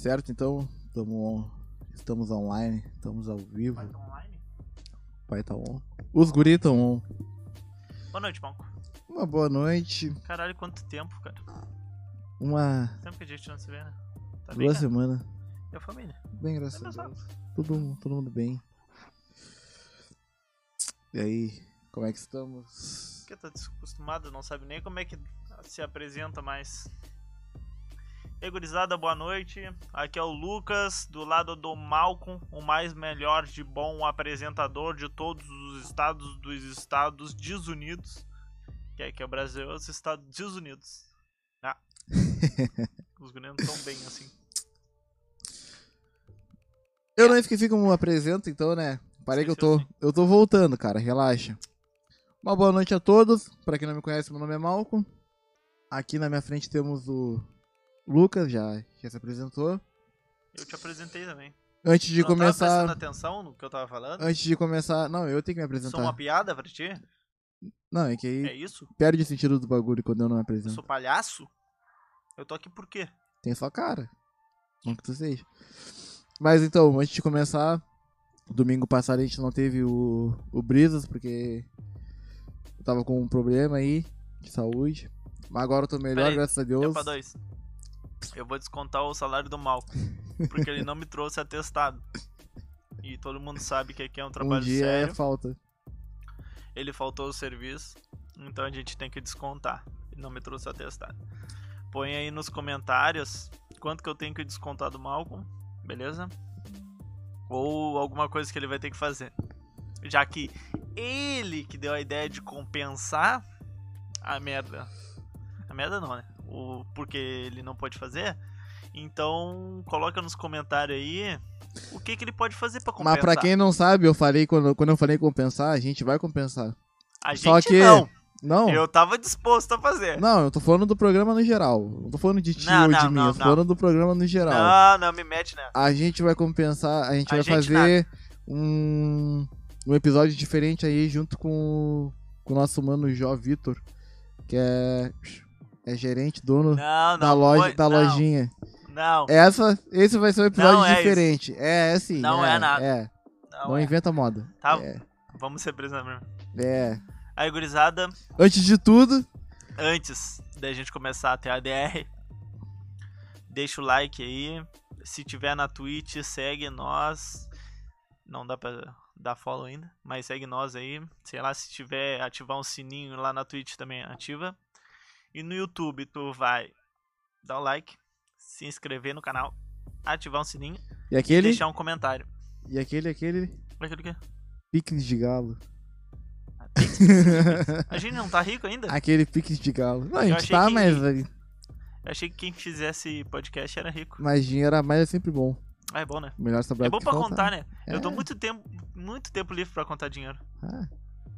Certo, então, tamo, estamos online, estamos ao vivo. Vai tá online? Pai tá on. Os guri tão on. Boa noite, Malco. Uma boa noite, Caralho, quanto tempo, cara. uma. Tempo que a gente não se vê, né? Tá bem, duas cara? semanas. E a família? Bem, graças a Olha só. Deus. Todo, todo mundo bem. E aí, como é que estamos? Porque tá desacostumado, não sabe nem como é que se apresenta mais. E aí, gurizada, boa noite. Aqui é o Lucas, do lado do Malcolm, o mais melhor de bom apresentador de todos os estados dos Estados Desunidos. Que é que é o Brasil, os Estados Desunidos. Ah. Os guris não tão bem assim. Eu não esqueci como apresento, então, né? Parei que eu tô. Eu tô voltando, cara, relaxa. Uma boa noite a todos. Pra quem não me conhece, meu nome é Malcolm. Aqui na minha frente temos o Lucas, já, já se apresentou. Eu te apresentei também. Antes de não tava prestando começar. atenção no que eu tava falando? Antes de começar. Não, eu tenho que me Sou apresentar. uma piada pra ti? Não, é que aí É isso? perde o sentido do bagulho quando eu não me Eu apresento. sou palhaço? Eu tô aqui por quê? Tem sua cara. Não que tu seja. Mas então, antes de começar, domingo passado a gente não teve o, o Brisas, porque eu tava com um problema aí de saúde. Mas agora eu tô melhor, Peraí, graças a Deu Deus. pra dois. Eu vou descontar o salário do Malco. Porque ele não me trouxe atestado. E todo mundo sabe que aqui é um Um trabalho dia sério. é falta. Ele faltou o serviço. Então a gente tem que descontar. Ele não me trouxe atestado. Põe aí nos comentários quanto que eu tenho que descontar do Malcolm. Beleza? Ou alguma coisa que ele vai ter que fazer. Já que ele que deu a ideia de compensar a merda. A merda não, né? O, porque ele não pode fazer. Então, coloca nos comentários aí o que, que ele pode fazer pra compensar. Mas pra quem não sabe, eu falei, quando, quando eu falei compensar, a gente vai compensar. A Só gente que- não. Não, Eu tava disposto a fazer. não, eu tô falando do programa no geral. Não tô falando de ti Não, ou de não, mim, não, eu tô não. falando do programa no geral. Não, não me mete nessa. A gente vai compensar, a gente A vai gente fazer um, um episódio diferente aí junto com, com o nosso mano Jó Vitor, que é, é gerente, dono Não, não. da loja, foi- da não, lojinha. Não, Essa, esse vai ser um episódio é diferente. É, é sim. Não é nada. É, não, é. inventa moda. Tá. É, Vamos ser presos mesmo. é. Aí, gurizada, Antes de tudo, antes da gente começar a ter a DR, deixa o like aí. Se tiver na Twitch, segue nós. Não dá pra dar follow ainda, mas segue nós aí. Sei lá, se tiver ativar um sininho lá na Twitch também ativa. E no YouTube tu vai dar o like, se inscrever no canal, ativar um sininho e e aquele, deixar um comentário. e aquele, aquele Aquilo que piques de galo. A gente não tá rico ainda? Aquele piques de galo. Não, a Eu gente tá, que- mas, Eu achei que quem fizesse podcast era rico. mas dinheiro a mais é sempre bom. Ah, é bom, né? Melhor sobrar É bom pra faltar. contar, né? Eu É. tô muito tempo, muito tempo livre pra contar dinheiro. Ah,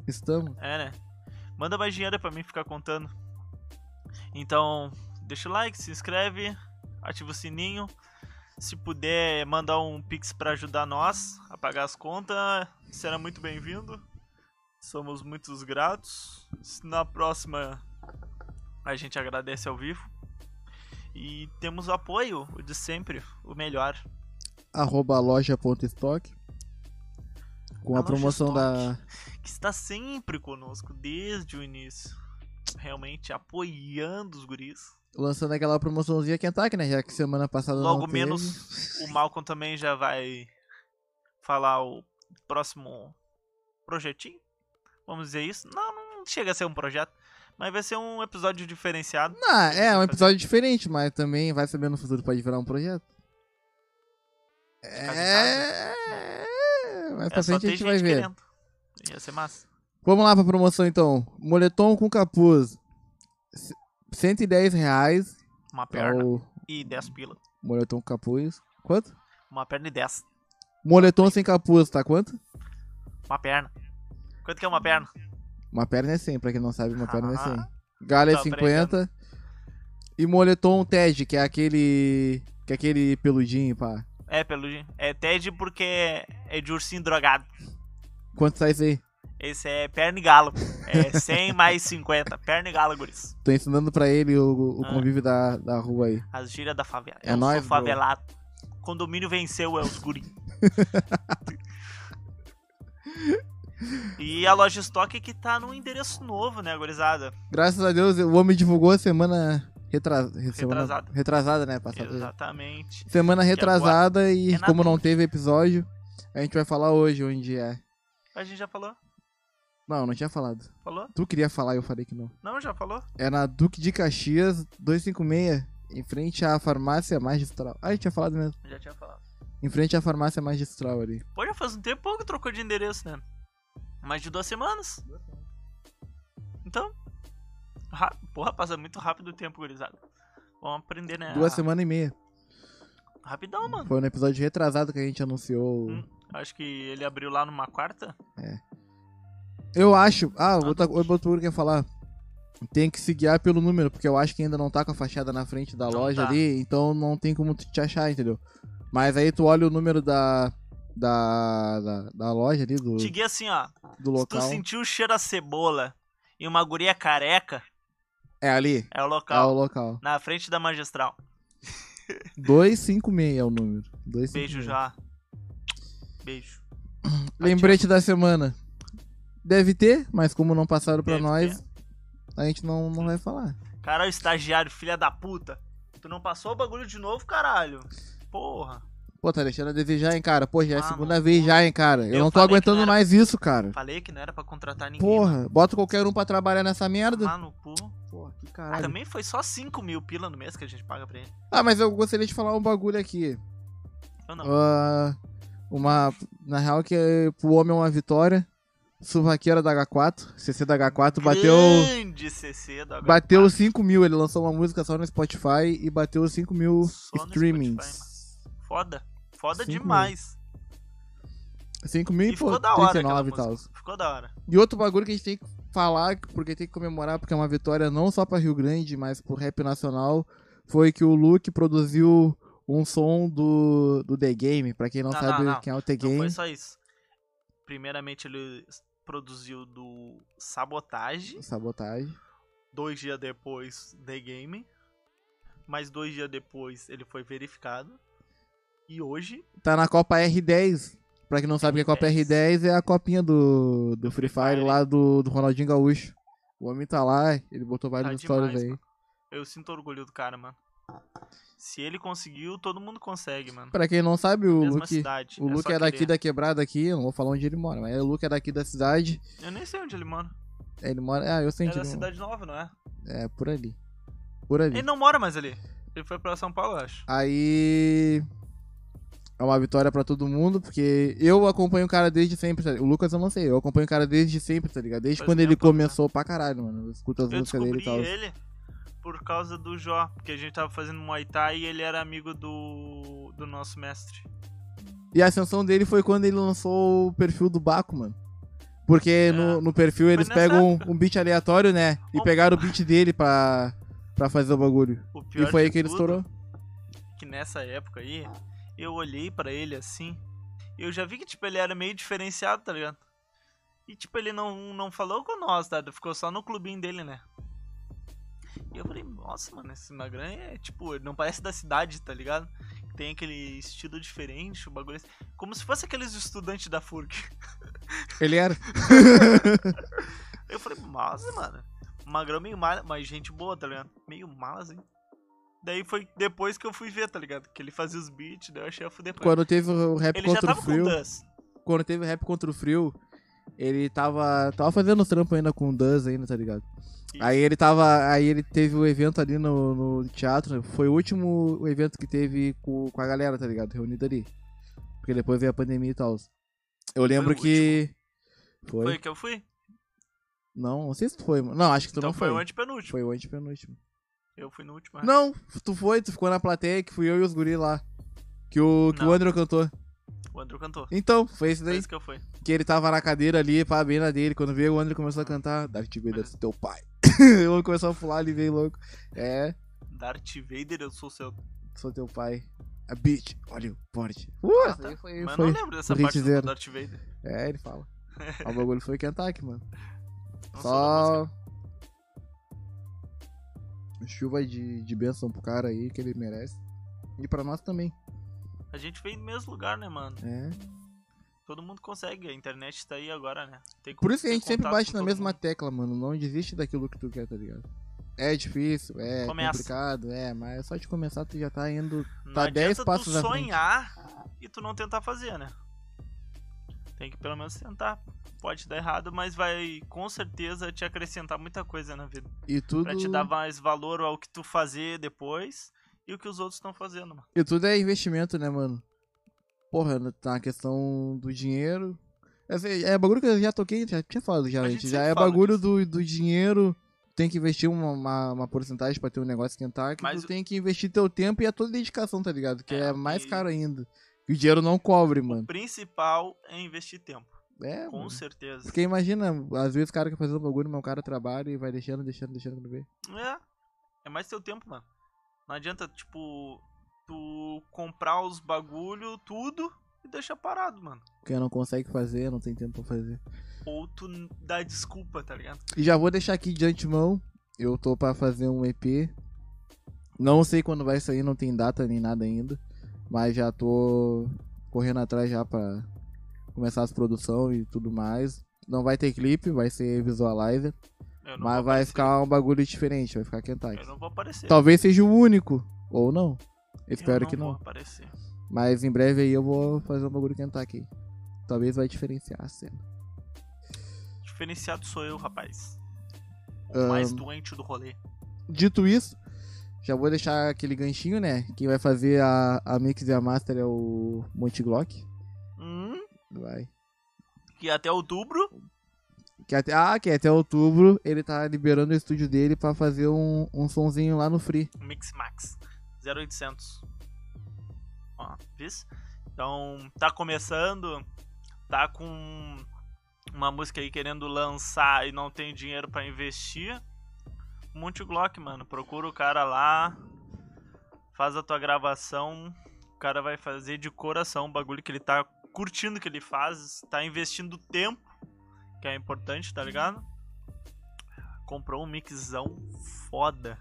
estamos. É, né? Manda mais dinheiro pra mim ficar contando. Então, deixa o like, se inscreve, ativa o sininho. Se puder mandar um pix pra ajudar nós a pagar as contas, será muito bem-vindo. Somos muito gratos. Na próxima, a gente agradece ao vivo. E temos o apoio, o de sempre, o melhor. Arroba loja.stock. Com a, A promoção da. que está sempre conosco desde o início. Realmente apoiando os guris. Lançando aquela promoçãozinha Kentucky, né? Já que semana passada Logo não teve. menos o Malcolm também já vai falar o próximo projetinho. Vamos dizer isso. Não, não chega a ser um projeto. Mas vai ser um episódio diferenciado. Não, é um episódio diferente, mas também vai saber no futuro pode virar um projeto. É. Mais pra É só frente a gente vai ver. querendo. Ia ser massa. Vamos lá pra promoção então. Moletom com capuz. C- 110 reais. Uma perna o e 10 pila. moletom com capuz. Quanto? Uma perna e 10. Moletom sem capuz, tá quanto? Uma perna. Quanto que é uma perna? Uma perna é 100, pra quem não sabe, uma perna é Ah, 100. Galha é tô 50. E moletom TED, que é aquele. Que é aquele peludinho, pá. É, peludinho. É TED porque é de ursinho drogado. Quanto sai isso aí? Esse é perna e galo. É 100 mais 50. Perna e galo, guris. Tô ensinando pra ele o, o Ah. convívio da, da rua aí. As gírias da favela. É Eu nóis, sou bro. favelado. condomínio venceu, é os guri. e a loja estoque que tá num endereço novo, né, gurizada? Graças a Deus, o homem divulgou a semana, retras... semana Retrasada. retrasada, né? Passada. Exatamente. Semana retrasada e é como não teve episódio, a gente vai falar hoje onde é. A gente já falou? Não, não tinha falado. Falou? Tu queria falar e eu falei que não. Não, já falou? É na Duque de Caxias 256, em frente à farmácia magistral. Ah, a gente tinha falado mesmo. Já tinha falado. Em frente à farmácia magistral ali. Pô, já faz um tempo que trocou de endereço, né? Mais de duas semanas. Então. ra- Porra, passa muito rápido o tempo, gurizada. Vamos aprender, né? Duas Ah, semanas e meia. Rapidão, mano. Foi no episódio retrasado que a gente anunciou. Hum. Acho que ele abriu lá numa quarta. Eu acho. Ah, outra outra coisa que eu ia falar. Tem que se guiar pelo número, porque eu acho que ainda não tá com a fachada na frente da Não loja tá. ali, então não tem como te achar, entendeu? Mas aí tu olha o número da. Da, da, da loja ali, do, Te guia assim, ó. do Se tu local. sentiu o cheiro a cebola e uma guria careca, É ali. é o É local. o local. Na frente da magistral. 256 é o número. 256. Beijo já. Beijo. Lembrete da semana. Deve ter, mas como não passaram pra Deve nós, a gente não, não vai falar. Caralho, estagiário, filha da puta. Tu não passou o bagulho de novo, caralho? Porra. Pô, tá deixando a desejar, hein, cara? Pô, já é a Ah, segunda mano, vez pô. já, hein, cara? Eu, Eu não tô aguentando era- mais isso, cara. Falei que não era pra contratar ninguém. mano. Porra, bota qualquer um pra trabalhar nessa merda. Lá no cu. Porra, que Ah, caralho. também foi só 5 mil pila no mês que a gente paga pra ele. Ah, mas eu gostaria de falar um bagulho aqui. Eu não. Ah, uma. Na real, que é, pro homem é uma vitória. Suvaqueira da H4. CC da H4 bateu. Grande CC do H4. Bateu 5 mil. Ele lançou uma música só no Spotify e bateu 5 mil Só streamings. Spotify, Foda. Foda demais. 5 mil E e pô, ficou da hora aquela 39 e tal. Ficou da hora. E outro bagulho que a gente tem que falar, porque tem que comemorar, porque é uma vitória não só pra Rio Grande, mas pro rap nacional, foi que o Luke produziu um som do, do The Game. Pra quem não, Não, sabe não, não. quem é o The Não Game. foi só isso. Primeiramente ele produziu do Sabotage. Sabotagem. Dois dias depois, The Game. Mais dois dias depois ele foi verificado. E hoje, Tá na Copa R10. Pra quem não sabe o que é a Copa R10, é a copinha do, do Free Fire Fire. lá do, do Ronaldinho Gaúcho. O homem tá lá, ele botou tá várias histórias demais, aí. mano. Eu sinto orgulho do cara, mano. Se ele conseguiu, todo mundo consegue, mano. Pra quem não sabe, o Luke, cidade. o é Luke é daqui querer. da quebrada aqui, eu não vou falar onde ele mora, mas o Luke é daqui da cidade. Eu nem sei onde ele mora. Ele mora. Ah, eu sei É onde ele mora. Cidade Nova, não é? É, por ali. Por ali. Ele não mora mais ali. Ele foi pra São Paulo, eu acho. Aí. É uma vitória pra todo mundo, porque eu acompanho o cara desde sempre, tá ligado? O Lucas eu não sei, eu acompanho o cara desde sempre, tá ligado? Desde Faz quando ele né? começou pra caralho, mano. Eu escuto as Eu músicas dele e tal. ele por causa do Jó, porque a gente tava fazendo Muay Thai e ele era amigo do, do nosso mestre. E a ascensão dele foi quando ele lançou o perfil do Baco, mano. Porque no, no perfil eles pegam época. um, um beat aleatório, né? E Oh. pegaram o beat dele pra, pra fazer o bagulho. O E foi aí que ele estourou. Que nessa época aí, eu olhei pra ele assim, eu já vi que tipo ele era meio diferenciado, tá ligado? E tipo ele não, não falou com nós, tá? Ficou só no clubinho dele, né? E eu falei, nossa, mano, esse Magran é tipo, não parece da cidade, tá ligado? Tem aquele estilo diferente, o bagulho assim. Como se fosse aqueles estudantes da FURC. Ele era. Eu falei, mas, mano, Magrão meio mala, mas gente boa, tá ligado? Meio mala, assim. Daí foi depois que eu fui ver, tá ligado? Que ele fazia os beats, daí eu achei a fuder. Quando teve o rap Ele já contra o Frio. Quando teve o rap contra o Frio, ele tava. Tava fazendo os trampos ainda com o Duz ainda, tá ligado? Isso. Aí ele tava. Aí ele teve o evento ali no, no teatro. Foi o último evento que teve com, com a galera, tá ligado? Reunida ali. Porque depois veio a pandemia e tal. Eu lembro o que. Foi? Foi que eu fui? Não, não sei se tu foi, mano. Não, acho que tu Então não foi foi. o antepenúltimo. Foi o antepenúltimo. Eu fui no último. Não, tu foi, tu ficou na plateia, que fui eu e os guri lá. Que o, que o. Andrew cantou. O Andrew cantou. Então, foi esse Foi daí. esse que eu fui. Que ele tava na cadeira ali, pá, bem na dele. Quando veio o Andrew começou a cantar, Darth Vader, Mas- sou teu pai. eu começou a pular ali, veio louco. É, Darth Vader, eu sou seu. sou teu pai. A bitch, olha o porte. Uh, Ah, tá. foi, Mas foi. eu não lembro dessa foi parte do. Darth Vader. É, ele fala. o bagulho foi Kentucky, mano. Não Só. Chuva de, de bênção pro cara aí que ele merece. E pra nós também. A gente veio do mesmo lugar, né, mano? É. Todo mundo consegue, a internet tá aí agora, né? Tem Por isso que a gente sempre bate na mesma mundo. tecla, mano. Não desiste daquilo que tu quer, tá ligado? É difícil, é Começa. complicado, é, mas é só de começar tu já tá indo. Não Tá 10 adianta passos tu sonhar e tu não tentar fazer, né? Tem que pelo menos tentar. Pode dar errado, mas vai com certeza te acrescentar muita coisa na vida. E tudo. Pra te dar mais valor ao que tu fazer depois e o que os outros estão fazendo, mano. E tudo é investimento, né, mano? Porra, tá a questão do dinheiro. É, é bagulho que eu já toquei, já tinha falado já, A gente. Já é bagulho disso. do, do dinheiro. Tem que investir uma, uma, uma porcentagem pra ter um negócio esquentar. Que Mas tu o- tem que investir teu tempo e a tua dedicação, tá ligado? Que É, é, mais e- caro ainda. Que o dinheiro não cobre, O mano. principal é investir tempo. É, Com mano. certeza. Porque imagina, às vezes o cara quer fazer um bagulho, mas o cara trabalha e vai deixando, deixando, deixando quando vê. É. É mais teu tempo, mano. Não adianta, tipo, tu comprar os bagulho, tudo, e deixar parado, mano. Porque não consegue fazer, não tem tempo pra fazer. Ou tu dá desculpa, tá ligado? E já vou deixar aqui de antemão. Eu tô pra fazer um EP. Não sei quando vai sair, não tem data nem nada ainda. Mas já tô correndo atrás já pra começar as produções e tudo mais. Não vai ter clipe, vai ser visualizer. Não Mas vai ficar um bagulho diferente, vai ficar Kentucky. Eu não vou aparecer. Talvez seja o único, ou não. Espero eu que não não. vou aparecer. Mas em breve aí eu vou fazer um bagulho Kentucky. Talvez vai diferenciar a cena. Diferenciado sou eu, rapaz. O Ahn. mais doente do rolê. Dito isso, já vou deixar aquele ganchinho, né? Quem vai fazer a, a mix e a master é o Monte Glock. Hum, Vai. e até outubro, Que até, ah, que até outubro ele tá liberando o estúdio dele pra fazer um, um sonzinho lá no Free. Mix Max 0800. Ó, vis? Então, tá começando, tá com uma música aí querendo lançar e não tem dinheiro pra investir. Monte Glock, mano, procura o cara lá, faz a tua gravação, o cara vai fazer de coração o bagulho que ele tá curtindo que ele faz, tá investindo tempo, que é importante, tá ligado? Comprou um mixão foda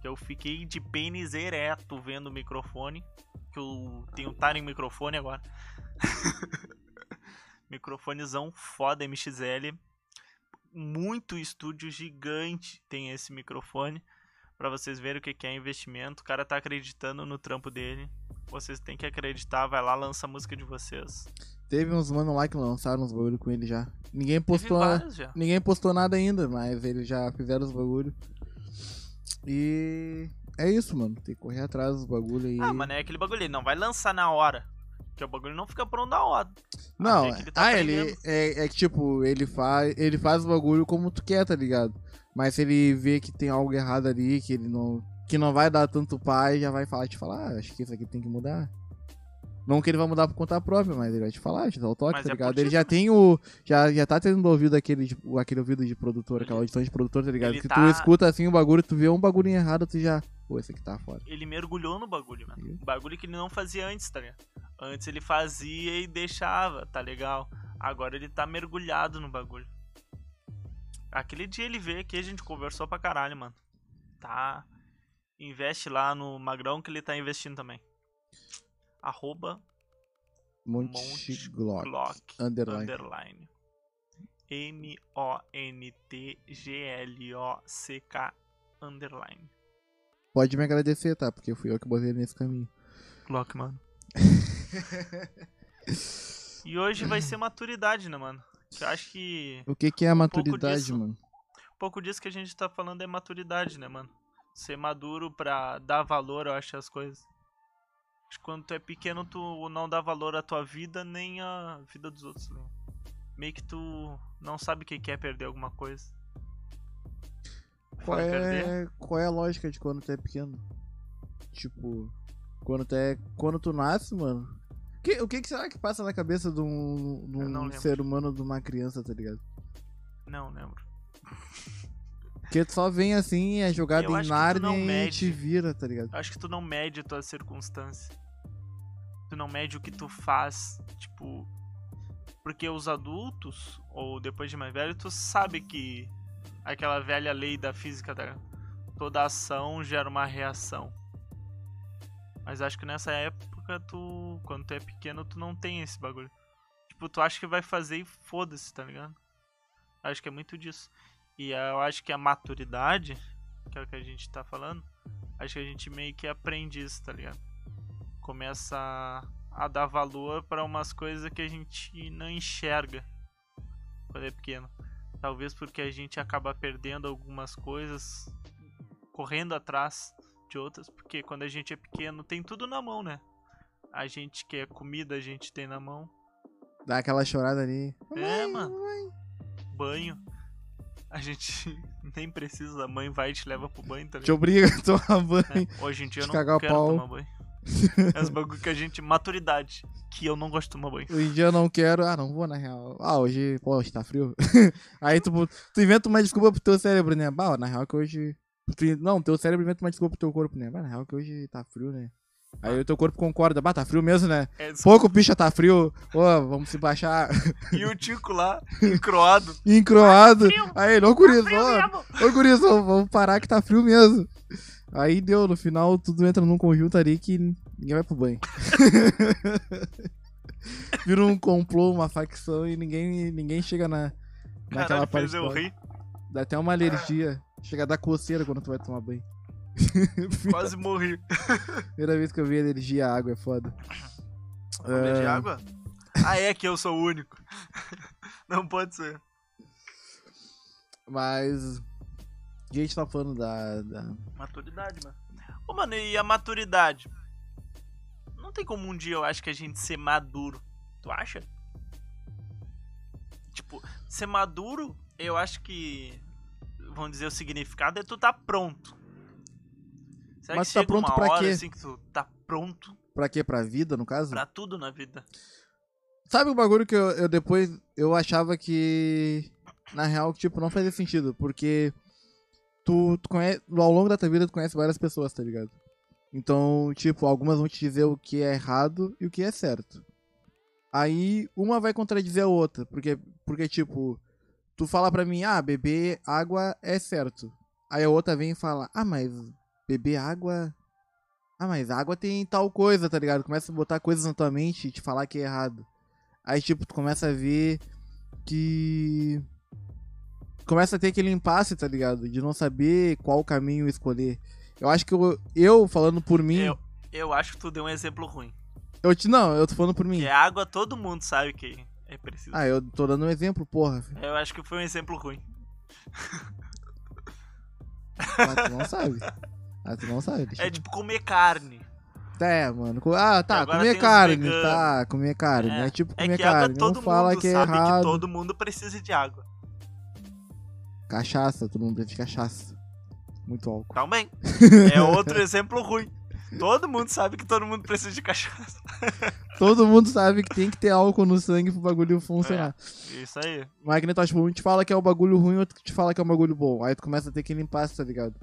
que eu fiquei de pênis ereto vendo o microfone. Que eu tenho Taren microfone agora. Microfonezão foda MXL. Muito estúdio gigante tem esse microfone. Pra vocês verem o que é investimento. O cara tá acreditando no trampo dele. Vocês têm que acreditar. Vai lá, lança a música de vocês. Teve uns mano lá que lançaram uns bagulho com ele já. Ninguém postou, vários já. ninguém postou nada ainda, mas eles já fizeram os bagulho. E é isso, mano. Tem que correr atrás dos bagulho aí. Ah, mano, é aquele bagulho. Ele não vai lançar na hora. Porque o bagulho não fica pronto na hora. Não, que ele tá ah, ele é, é que tipo, ele faz, ele faz o bagulho como tu quer, tá ligado? Mas se ele vê que tem algo errado ali, que ele não que não vai dar tanto pai, já vai falar te falar, ah, acho que isso aqui tem que mudar. Não que ele vai mudar por conta própria, mas ele vai te falar, te dar o toque, Mas tá é ligado? Ele já também. tem o já já tá tendo ouvido aquele de- aquele ouvido de produtor, aquela Ele- audição de produtor, tá ligado? ele Que tá- tu escuta assim o bagulho, tu vê um bagulho errado, tu já, pô, esse aqui tá fora. ele mergulhou no bagulho, mano. Um bagulho que ele não fazia antes, tá ligado? Antes ele fazia e deixava, tá legal? Agora ele tá mergulhado no bagulho. Aquele dia ele veio aqui, a gente conversou pra caralho, mano. Tá. Investe lá no Magrão que ele tá investindo também. Arroba Monte, Monte Glock. Glock Underline. underline. M-O-N-T-G-L-O-C-K underline. Pode me agradecer, tá? Porque fui eu que botei ele nesse caminho. Glock, mano. e hoje vai ser maturidade, né, mano? Que Eu acho que O que que é a maturidade, disso. mano? um pouco disso que a gente tá falando é maturidade, né, mano? Ser maduro pra dar valor, eu acho, às coisas. Acho que quando tu é pequeno, tu não dá valor à tua vida nem à vida dos outros, né? Meio que tu não sabe o que que é perder alguma coisa. Qual Fora perder, é, qual é a lógica de quando tu é pequeno? Tipo, quando tu é. Quando tu nasce, mano. Que, o que, que será que passa na cabeça de um, de um ser humano, de uma criança, tá ligado? Não lembro. Porque tu só vem assim, é jogado Eu em Nárnia e mede. te vira, tá ligado? Acho que tu não mede a tua circunstância. Tu não mede o que tu faz. Tipo. Porque os adultos, ou depois de mais velho, tu sabe que aquela velha lei da física da toda ação gera uma reação. Mas acho que nessa época época, tu. Quando tu é pequeno, tu não tem esse bagulho. Tipo, tu acha que vai fazer e foda-se, tá ligado? Acho que é muito disso. E eu acho que a maturidade, que é o que a gente tá falando, acho que a gente meio que aprende isso, tá ligado? Começa a, a dar valor para umas coisas que a gente não enxerga quando é pequeno. Talvez porque a gente acaba perdendo algumas coisas, correndo atrás de outras, porque quando a gente é pequeno tem tudo na mão, né? A gente quer comida, a gente tem na mão. Dá aquela chorada ali. É, mano. Banho. A gente nem precisa, a mãe vai e te leva pro banho, tá Te obriga a tomar banho. É, Hoje em dia eu não quero pau. tomar banho. É os bagulho que a gente. Maturidade. Que eu não gosto de tomar banho. Hoje em dia eu não quero. Ah, não vou na real. Ah, hoje, pô, hoje tá frio. Aí tu, tu inventa uma desculpa pro teu cérebro, né? Bah, na real que hoje. tu- Não, teu cérebro inventa uma desculpa pro teu corpo, né? Bah, na real que hoje tá frio, né? Aí o teu corpo concorda, bah, tá frio mesmo, né? É, Pouco picha tá frio, ô, vamos se baixar. E o Tico lá, encroado. Encroado. frio. Aí ele, ô guriz, guriz, ó, vamos parar que tá frio mesmo. Aí deu, no final tudo entra num conjunto ali que ninguém vai pro banho. Vira um complô, uma facção e ninguém, ninguém chega na, naquela Caralho, parte. fez eu rir. Dá até uma alergia. Chega a dar coceira quando tu vai tomar banho. Quase morri. Primeira vez que eu vi alergia à água é foda. De É, água? Ah, é que eu sou o único. Não pode ser. Mas. A gente tá falando da. da- Maturidade, mano. Ô, mano, e a maturidade? Não tem como um dia eu acho que a gente ser maduro. Tu acha? Tipo, ser maduro, eu acho que. Vamos dizer, o significado é tu tá pronto. Será Mas que tá pronto hora quê? assim que tu tá pronto Pra quê? Pra vida, no caso? pra tudo na vida? Sabe o bagulho que eu, eu depois eu achava que na real tipo não fazia sentido, porque tu, tu conhece, ao longo da tua vida tu conhece várias pessoas, tá ligado? Então, tipo, algumas vão te dizer o que é errado e o que é certo. Aí uma vai contradizer a outra, porque porque tipo, tu fala pra mim: "Ah, beber água é certo". Aí a outra vem e fala: "Ah, mas beber água ah, mas água tem tal coisa, tá ligado? Começa a botar coisas na tua mente e te falar que é errado. Aí, tipo, tu começa a ver que. Começa a ter aquele impasse, tá ligado? De não saber qual caminho escolher. Eu acho que eu, eu falando por mim. Eu, eu acho que tu deu um exemplo ruim. Eu te, não, eu tô falando por mim. Que água todo mundo sabe que é preciso. Ah, eu tô dando um exemplo, porra. Eu acho que foi um exemplo ruim. Ah, tu não sabe. Ah, tu não sabe. É tipo comer carne. É, mano. Ah, tá, Agora comer carne. Tá, comer carne. É, É, tipo É comer que água carne. todo Não fala mundo que é sabe errado. que todo mundo precisa de água. Cachaça, todo mundo precisa de cachaça. Muito álcool. Também. É outro exemplo ruim. Todo mundo sabe que todo mundo precisa de cachaça. Todo mundo sabe que tem que ter álcool no sangue pro bagulho funcionar. Isso aí. Mas que nem tu, tipo, um te fala que é um bagulho ruim, outro te fala que é um bagulho bom. Aí tu começa a ter aquele impasse, tá ligado?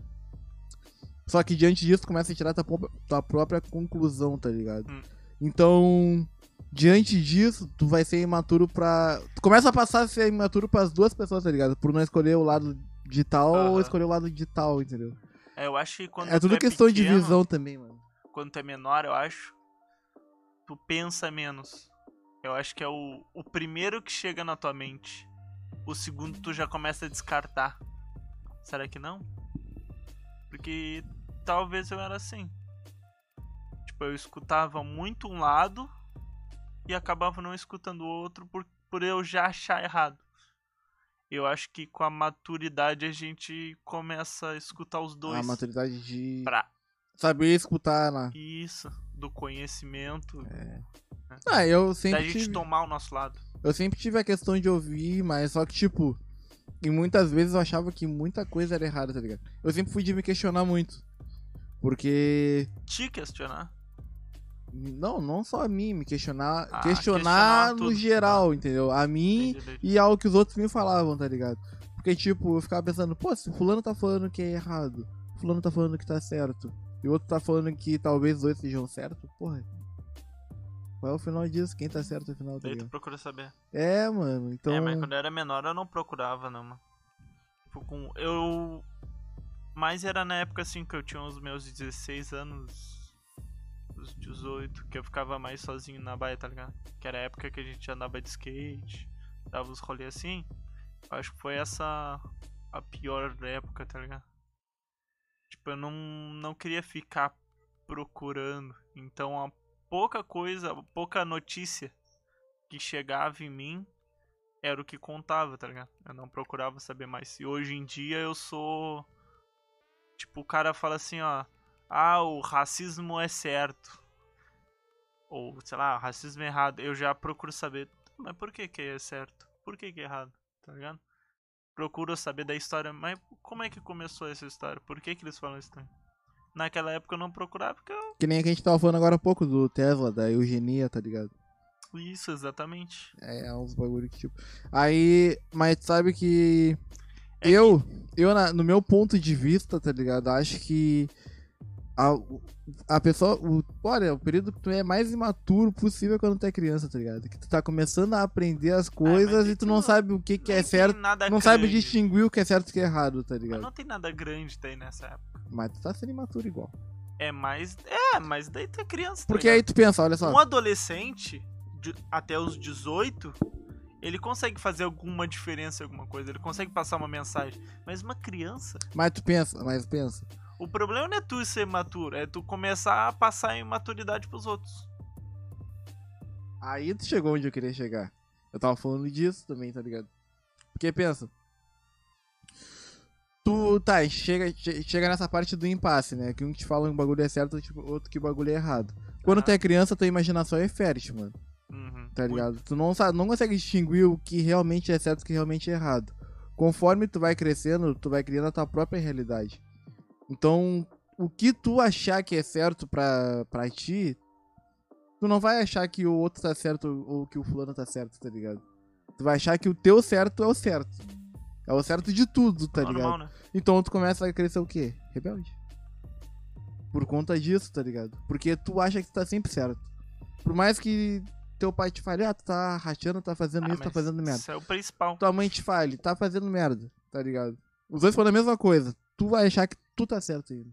Só que diante disso, tu começa a tirar tua, pró- tua própria conclusão, tá ligado? Hum. Então, diante disso, tu vai ser imaturo pra. Tu começa a passar a ser imaturo pras duas pessoas, tá ligado? Por não escolher o lado de tal ou escolher o lado de tal, entendeu? É, eu acho que quando é tu tudo questão de pequeno, visão também, mano. Quando tu é menor, eu acho. Tu pensa menos. Eu acho que é o, o primeiro que chega na tua mente. O segundo tu já começa a descartar. Será que não? Porque talvez eu era assim. Tipo, eu escutava muito um lado e acabava não escutando o outro por, por eu já achar errado. Eu acho que com a maturidade a gente começa a escutar os dois. A maturidade de Pra saber escutar lá. isso, do conhecimento, Ah, eu da sempre gente tive... tomar o nosso lado. Eu sempre tive a questão de ouvir, mas só que, tipo, e muitas vezes eu achava que muita coisa era errada, tá ligado? Eu sempre fui de me questionar muito. Porque. Te questionar. Não, não só a mim, me questionar. Ah, questionar questionar no tudo. geral, entendeu? A mim entendi. e ao que os outros me falavam, tá ligado? Porque, tipo, eu ficava pensando, pô, se fulano tá falando que é errado, fulano tá falando que tá certo, e o outro tá falando que talvez os dois sejam certos, porra. Qual é o final disso? Quem tá certo no final, tá Daí tu procura saber. É, mano, então. É, mas quando eu era menor eu não procurava, não, mano. Tipo, com... Eu. Mas era na época assim que eu tinha os meus 16 anos. os 18, que eu ficava mais sozinho na baia, tá ligado? Que era a época que a gente andava de skate, dava os rolês assim. Acho que foi essa a pior época, tá ligado? Tipo, eu não, não queria ficar procurando. Então, a pouca coisa, pouca notícia que chegava em mim era o que contava, tá ligado? Eu não procurava saber mais. E hoje em dia eu sou. Tipo, o cara fala assim, ó. Ah, o racismo é certo. Ou, sei lá, racismo é errado. Eu já procuro saber. Mas por que, que é certo? Por que, que é errado? Tá ligado? Procuro saber da história. Mas como é que começou essa história? Por que, que eles falam isso? Naquela época eu não procurava porque eu. Que nem a que a gente tava falando agora há pouco do Tesla, da eugenia, tá ligado? Isso, exatamente. É, é uns bagulho que tipo. Aí, mas sabe que. É eu, eu na- no meu ponto de vista, tá ligado? Acho que. A, a pessoa. O, olha, o período que tu é mais imaturo possível quando tu é criança, tá ligado? Que tu tá começando a aprender as coisas mas e tu não isso sabe o que, que é certo. Não sabe grande. distinguir o que é certo e o que é errado, tá Mas ligado? não tem nada grande daí nessa época. Mas tu tá sendo imaturo igual. É mais. É, mas daí tu é criança. tá Porque ligado? aí tu pensa, olha só. Um adolescente, de- até os 18, ele consegue fazer alguma diferença alguma coisa, ele consegue passar uma mensagem. Mas uma criança, Mas tu pensa, mas pensa. O problema não é tu ser maturo, é tu começar a passar a imaturidade pros outros. Aí tu chegou onde eu queria chegar. Eu tava falando disso também, tá ligado? Porque pensa. Tu, tá, chega, che- chega nessa parte do impasse, né? Que um te fala que o bagulho é certo, tipo, outro que o bagulho é errado. Quando tu é criança, tua imaginação é fértil, mano. Uhum. Tá ligado? Tu não, sabe, não consegue distinguir o que realmente é certo e o que realmente é errado. Conforme tu vai crescendo, tu vai criando a tua própria realidade. Então, o que tu achar que é certo pra, pra ti, tu não vai achar que o outro tá certo ou que o fulano tá certo, tá ligado? Tu vai achar que o teu certo é o certo. É o certo de tudo, tá ligado? Normal, né? Então tu começa a crescer o quê? Rebelde. Por conta disso, tá ligado? Porque tu acha que tu tá sempre certo. Por mais que teu pai te fale, ah, tu tá rachando, tá fazendo Ah, isso, tá fazendo merda. Isso é o principal. Tua mãe te fale, tá fazendo merda, tá ligado? Os dois falam a mesma coisa. Tu vai achar que tu tá certo ainda.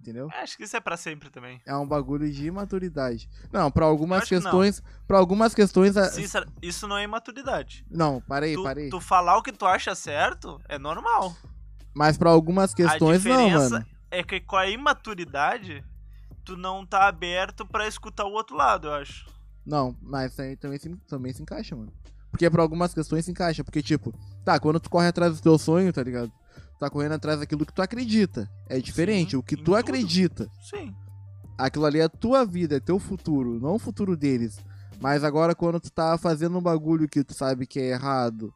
Entendeu? Acho que isso é pra sempre também. É um bagulho de imaturidade. Não, pra algumas questões. Pra algumas questões. a- Sincera- isso não é imaturidade. Não, parei, Tu, parei. tu falar o que tu acha certo é normal. Mas pra algumas questões, não, mano. é que com a imaturidade, tu não tá aberto pra escutar o outro lado, eu acho. Não, mas aí também se, também se encaixa, mano. Porque pra algumas questões se encaixa. Porque, tipo, tá, quando tu corre atrás do teu sonho, tá ligado? Tu tá correndo atrás daquilo que tu acredita. É diferente. Sim, o que tu tudo. acredita. Sim. Aquilo ali é a tua vida, é teu futuro, não o futuro deles. Mas agora quando tu tá fazendo um bagulho que tu sabe que é errado,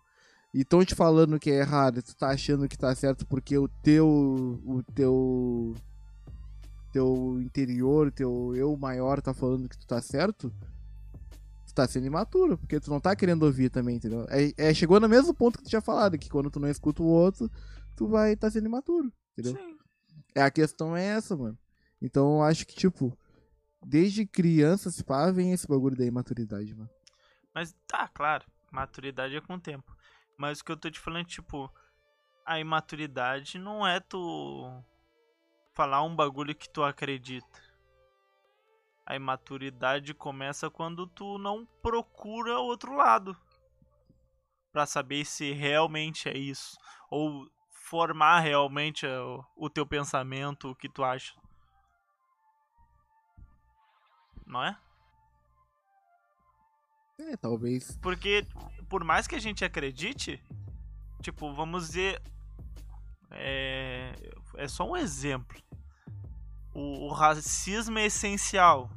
e tão te falando que é errado, e tu tá achando que tá certo porque o teu. o teu. teu interior, teu eu maior tá falando que tu tá certo, tu tá sendo imaturo, porque tu não tá querendo ouvir também, entendeu? É, é- chegou no mesmo ponto que tu tinha falado, que quando tu não escuta o outro, tu vai tá sendo imaturo, entendeu? Sim. É, a questão é essa, mano. Então eu acho que, tipo, desde criança, se pá, vem esse bagulho da imaturidade, mano. Mas tá, claro, maturidade é com o tempo. Mas o que eu tô te falando, tipo, a imaturidade não é tu falar um bagulho que tu acredita. A imaturidade começa quando tu não procura outro lado. Pra saber se realmente é isso. Ou formar realmente o, o teu pensamento, o que tu acha. Não é? É, talvez. Porque, por mais que a gente acredite, tipo, vamos dizer. É, é só um exemplo. O, o racismo é essencial.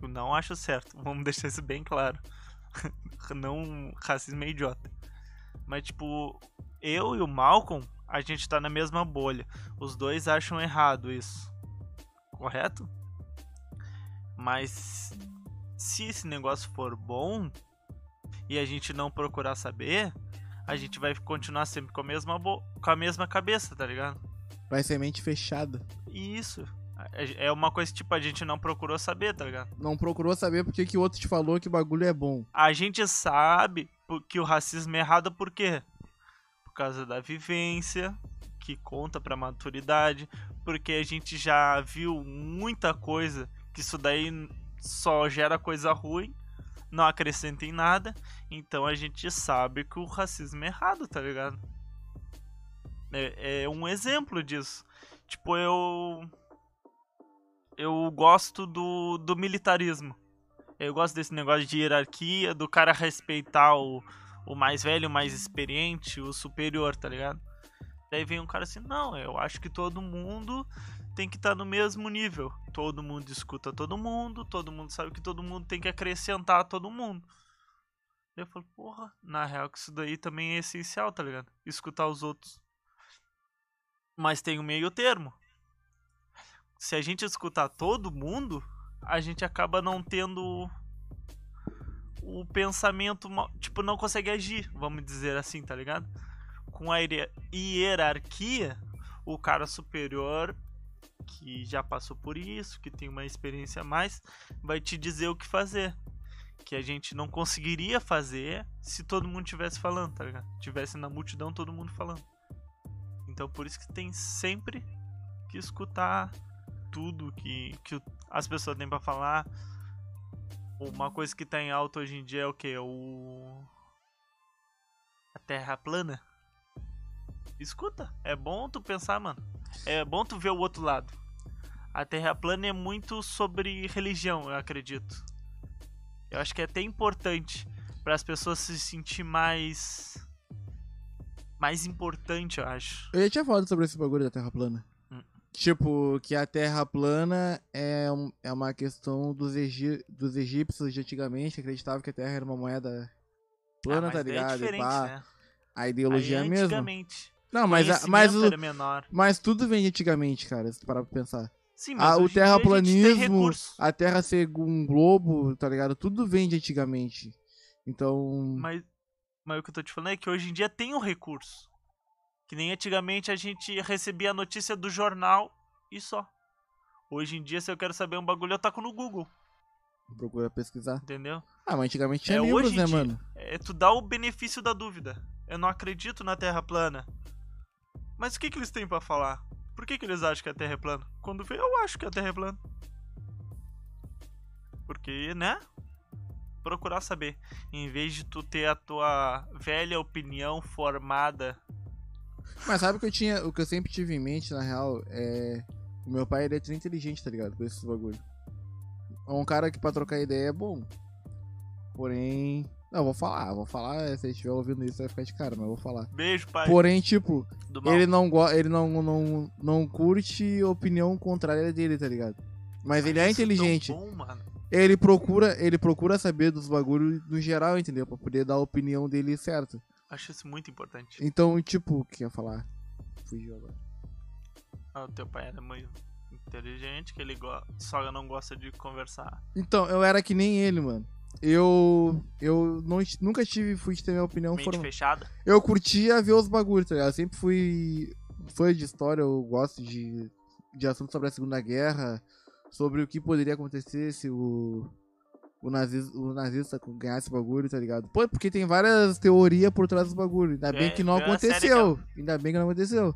Eu não acho certo. Vamos deixar isso bem claro. Não, racismo é idiota. Mas, tipo, eu e o Malcolm, a gente tá na mesma bolha. Os dois acham errado isso. Correto? Mas se esse negócio for bom e a gente não procurar saber, a gente vai continuar sempre com a mesma, com a mesma cabeça, tá ligado? Vai ser mente fechada. E isso. É é uma coisa que, tipo, a gente não procurou saber, tá ligado? Não procurou saber porque que o outro te falou que o bagulho é bom. A gente sabe que o racismo é errado por quê? Causa da vivência, que conta pra maturidade, porque a gente já viu muita coisa que isso daí só gera coisa ruim, não acrescenta em nada, então a gente sabe que o racismo é errado, tá ligado? É, é um exemplo disso. Tipo, eu. Eu gosto do, do militarismo. Eu gosto desse negócio de hierarquia, do cara respeitar o, o mais velho, o mais experiente, o superior, tá ligado? Daí vem um cara assim, não, eu acho que todo mundo tem que estar tá no mesmo nível. Todo mundo escuta todo mundo, todo mundo sabe que todo mundo tem que acrescentar todo mundo. Eu falo, porra, na real que isso daí também é essencial, tá ligado? Escutar os outros. Mas tem um meio termo. Se a gente escutar todo mundo, a gente acaba não tendo o pensamento, tipo, não consegue agir, vamos dizer assim, tá ligado? Com a hierarquia, o cara superior que já passou por isso, que tem uma experiência a mais, vai te dizer o que fazer. Que a gente não conseguiria fazer se todo mundo tivesse falando, tá ligado? Tivesse na multidão todo mundo falando. Então por isso que tem sempre que escutar tudo que, que as pessoas têm para falar. Uma coisa que tá em alta hoje em dia é o que? O. A Terra plana. Escuta, é bom tu pensar, mano. É bom tu ver o outro lado. A Terra plana é muito sobre religião, eu acredito. Eu acho que é até importante para as pessoas se sentir mais mais importante, eu acho. Eu já tinha falado sobre esse bagulho da Terra plana. Tipo, que a Terra plana é, um, é uma questão dos, egi dos egípcios de antigamente, que acreditavam que a Terra era uma moeda plana, ah, tá é ligado? É né? A ideologia é a mesma. Não, mas, a, mas, o, mas tudo vem de antigamente, cara, se tu parar pra pensar. Sim, mas a, o terraplanismo, a, a Terra ser um globo, tá ligado? Tudo vem de antigamente. Então. Mas, mas o que eu tô te falando é que hoje em dia tem um recurso. Que nem antigamente a gente recebia a notícia do jornal e só. Hoje em dia, se eu quero saber um bagulho, eu taco no Google. Procura pesquisar. Entendeu? Ah, mas antigamente tinha é, livros, né, dia, mano? É, tu dá o benefício da dúvida. Eu não acredito na Terra plana. Mas o que, que eles têm para falar? Por que, que eles acham que a Terra é plana? Quando vê, eu acho que a Terra é plana. Porque, né? Procurar saber. Em vez de tu ter a tua velha opinião formada. Mas sabe o que eu tinha. O que eu sempre tive em mente, na real, é. O meu pai ele é inteligente, tá ligado? Com esses bagulho. É um cara que pra trocar ideia é bom. Porém, não, vou falar, vou falar, se ele estiver ouvindo isso vai ficar de cara, mas eu vou falar. Beijo, pai. Porém, tipo, ele não ele não, não, não curte opinião contrária dele, tá ligado? Mas, ele é inteligente. Bom, ele procura, ele procura saber dos bagulhos no geral, entendeu? Pra poder dar a opinião dele certa. Acho isso muito importante. Então, tipo, o que ia falar? Fugiu agora. Ah, o teu pai era muito inteligente, que ele go só não gosta de conversar. Então, eu era que nem ele, mano eu eu não, nunca tive, fui ter minha opinião Mente formada. fechada? Eu curtia ver os bagulhos, tá ligado? Eu sempre fui fã de história, eu gosto de, de assuntos sobre a Segunda Guerra, sobre o que poderia acontecer se o, o, nazis, o nazista ganhasse o bagulho, tá ligado? Pô, porque tem várias teorias por trás dos bagulhos. Ainda bem é, que não aconteceu. Ainda bem que não aconteceu.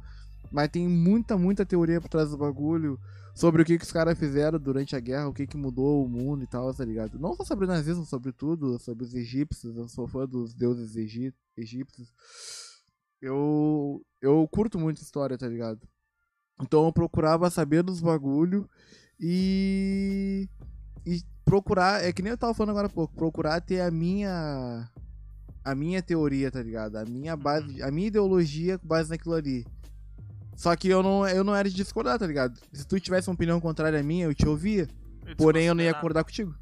Mas tem muita, muita teoria por trás do bagulho sobre o que, que os caras fizeram durante a guerra, o que, que mudou o mundo e tal, tá ligado? Não só sobre o nazismo, sobre tudo, sobre os egípcios, eu sou fã dos deuses egípcios. Eu, eu curto muito história, tá ligado? Então eu procurava saber dos bagulho e. E procurar, é que nem eu tava falando agora há pouco, procurar ter a minha. A minha teoria, tá ligado? A minha base, a minha ideologia com base naquilo ali. Só que eu não, eu não era de discordar, tá ligado? Se tu tivesse uma opinião contrária à minha, eu te ouvia. Eu porém, eu não ia acordar contigo.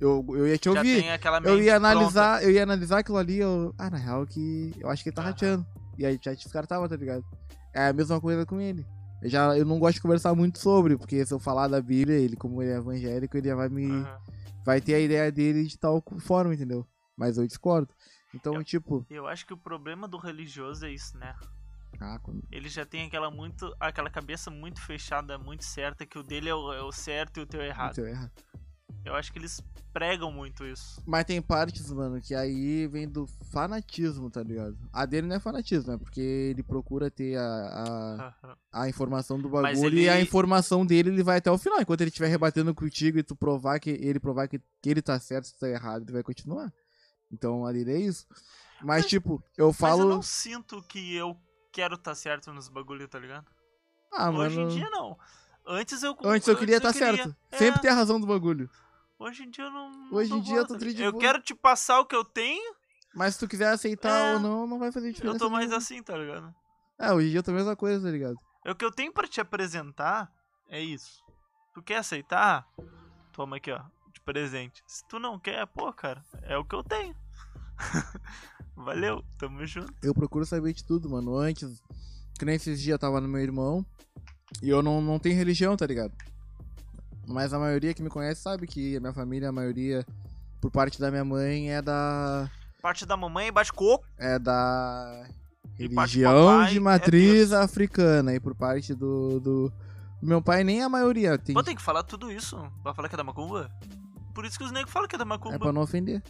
Eu, eu ia te Já ouvir. eu ia analisar, pronta. eu ia analisar aquilo ali, eu. Ah, na real que. Eu acho que ele tá uhum. rateando. E aí já te descartava, tá ligado? É a mesma coisa com ele. Eu, já, eu não gosto de conversar muito sobre, porque se eu falar da Bíblia, ele, como ele é evangélico, ele vai me. Uhum. Vai ter a ideia dele de tal forma, entendeu? Mas eu discordo. Então, eu, tipo. Eu acho que o problema do religioso é isso, né? Ah, quando... Ele já tem aquela muito aquela cabeça muito fechada, muito certa, que o dele é o, é o certo e o teu é errado. O teu é errado. Eu acho que eles pregam muito isso. Mas tem partes, mano, que aí vem do fanatismo, tá ligado? A dele não é fanatismo, é porque ele procura ter a, a, a informação do Mas bagulho ele- e a informação dele ele vai até o final. Enquanto ele estiver rebatendo contigo e tu provar que ele provar que, que ele tá certo, tu tá errado, ele vai continuar. Então a dele é isso. Mas, Mas- tipo, eu Mas falo. eu não sinto que eu quero estar certo nos bagulho, tá ligado? Ah, mano. Hoje em dia não. Antes eu Antes eu queria estar queria. certo. É, Sempre ter a razão do bagulho. Hoje em dia eu não. Hoje em dia eu tô tri de ligado? Eu boa. quero te passar o que eu tenho, Mas se tu quiser aceitar É. ou não, não vai fazer diferença. eu tô mais nenhuma. assim, tá ligado? É, hoje em dia eu tô a mesma coisa, tá ligado? É O que eu tenho pra te apresentar é isso. Tu quer aceitar? Toma aqui, ó, de presente. Se tu não quer, pô, cara, é o que eu tenho. Valeu, tamo junto. Eu procuro saber de tudo, mano. Antes, que nem esses dias eu tava no meu irmão. E eu não, não tenho religião, tá ligado? Mas a maioria que me conhece sabe que a minha família, a maioria, por parte da minha mãe, é da. Parte da mamãe bate coco. É da. Religião papai de é matriz berço. africana. E por parte do, do. meu pai, nem a maioria. Tem, Pô, tem que falar tudo isso. Vai falar que é da macumba? Por isso que os negros falam que é da macumba. é pra não ofender.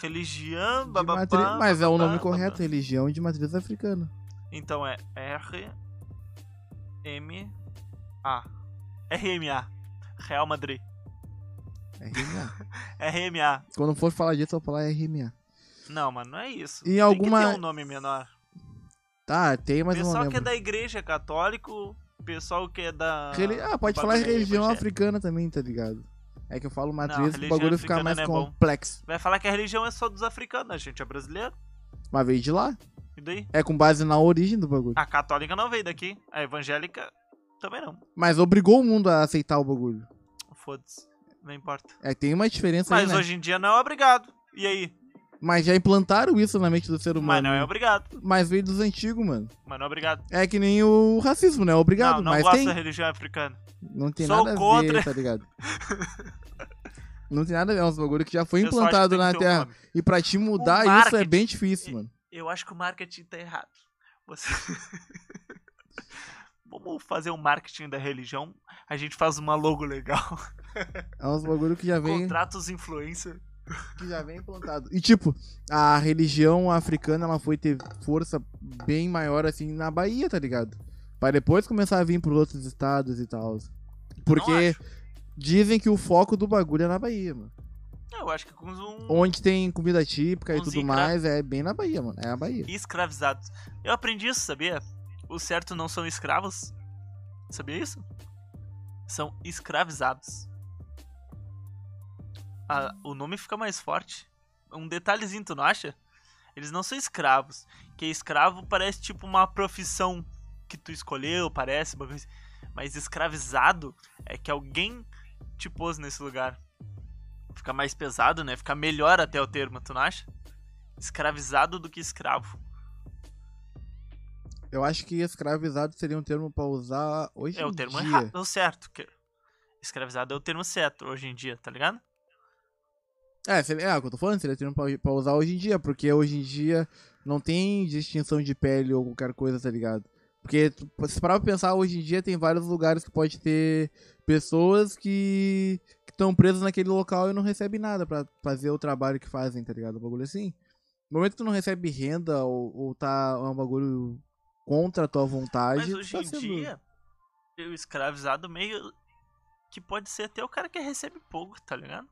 Religião, De bababá, matri- Mas é o nome correto, babá. religião de matriz africana. Então é R M A. RMA. Real Madrid. RMA. RMA. Quando for falar disso, eu vou falar RMA. Não, mano, não é isso. E Tem alguma- que ter um nome menor. Tá, tem, mas eu não pessoal que é da igreja católico, pessoal que é da. Reli- Ah, pode falar religião africana também, tá ligado? É que eu falo matriz, o bagulho fica mais é bom. complexo. Vai falar que a religião é só dos africanos, a gente é brasileiro. Mas veio de lá. E daí? É com base na origem do bagulho. A católica não veio daqui. A evangélica também não. Mas obrigou o mundo a aceitar o bagulho. Foda-se. Não importa. É, tem uma diferença aí, Mas né? hoje em dia não é obrigado. E aí? Mas já implantaram isso na mente do ser Mas humano. não é obrigado. Mas veio dos antigos, mano. Mas não é obrigado. É que nem o racismo, né? Obrigado, não, não mas gosto tem. da religião africana. Não tem Sou nada a contra. ver, tá ligado? não tem nada a ver, é uns bagulho que já foi Eu implantado na ter um Terra. e pra te mudar isso é bem difícil, mano. Eu acho que o marketing tá errado. Você... Vamos fazer um marketing da religião. A gente faz uma logo legal. É uns bagulho que já vem. Contrata os influencers. que já vem implantado. E tipo, a religião africana ela foi ter força bem maior assim na Bahia, tá ligado? Pra depois começar a vir por outros estados e tal. Porque dizem que o foco do bagulho é na Bahia, mano. Eu acho que com um Onde tem comida típica e tudo mais é bem na Bahia, mano. É a Bahia. escravizados. Eu aprendi isso, sabia? O certo não são escravos. Sabia isso? São escravizados. Ah, o nome fica mais forte. Um detalhezinho, tu não acha? Eles não são escravos. Que escravo parece tipo uma profissão que tu escolheu, parece. Mas escravizado é que alguém te pôs nesse lugar. Fica mais pesado, né? Fica melhor até o termo, tu não acha? Escravizado do que escravo. Eu acho que escravizado seria um termo pra usar hoje É o em termo dia. errado, o certo. que- Escravizado é o termo certo hoje em dia, tá ligado? É, seria, é, o que eu tô falando, seria termo pra, pra usar hoje em dia, porque hoje em dia não tem distinção de pele ou qualquer coisa, tá ligado? Porque, tu- se parar pra pensar, hoje em dia tem vários lugares que pode ter pessoas que estão presas naquele local e não recebem nada pra fazer o trabalho que fazem, tá ligado? Um bagulho assim. No momento que tu não recebe renda ou, ou tá é um bagulho contra a tua vontade, Mas hoje tá em sendo- dia, o escravizado meio que pode ser até o cara que recebe pouco, tá ligado?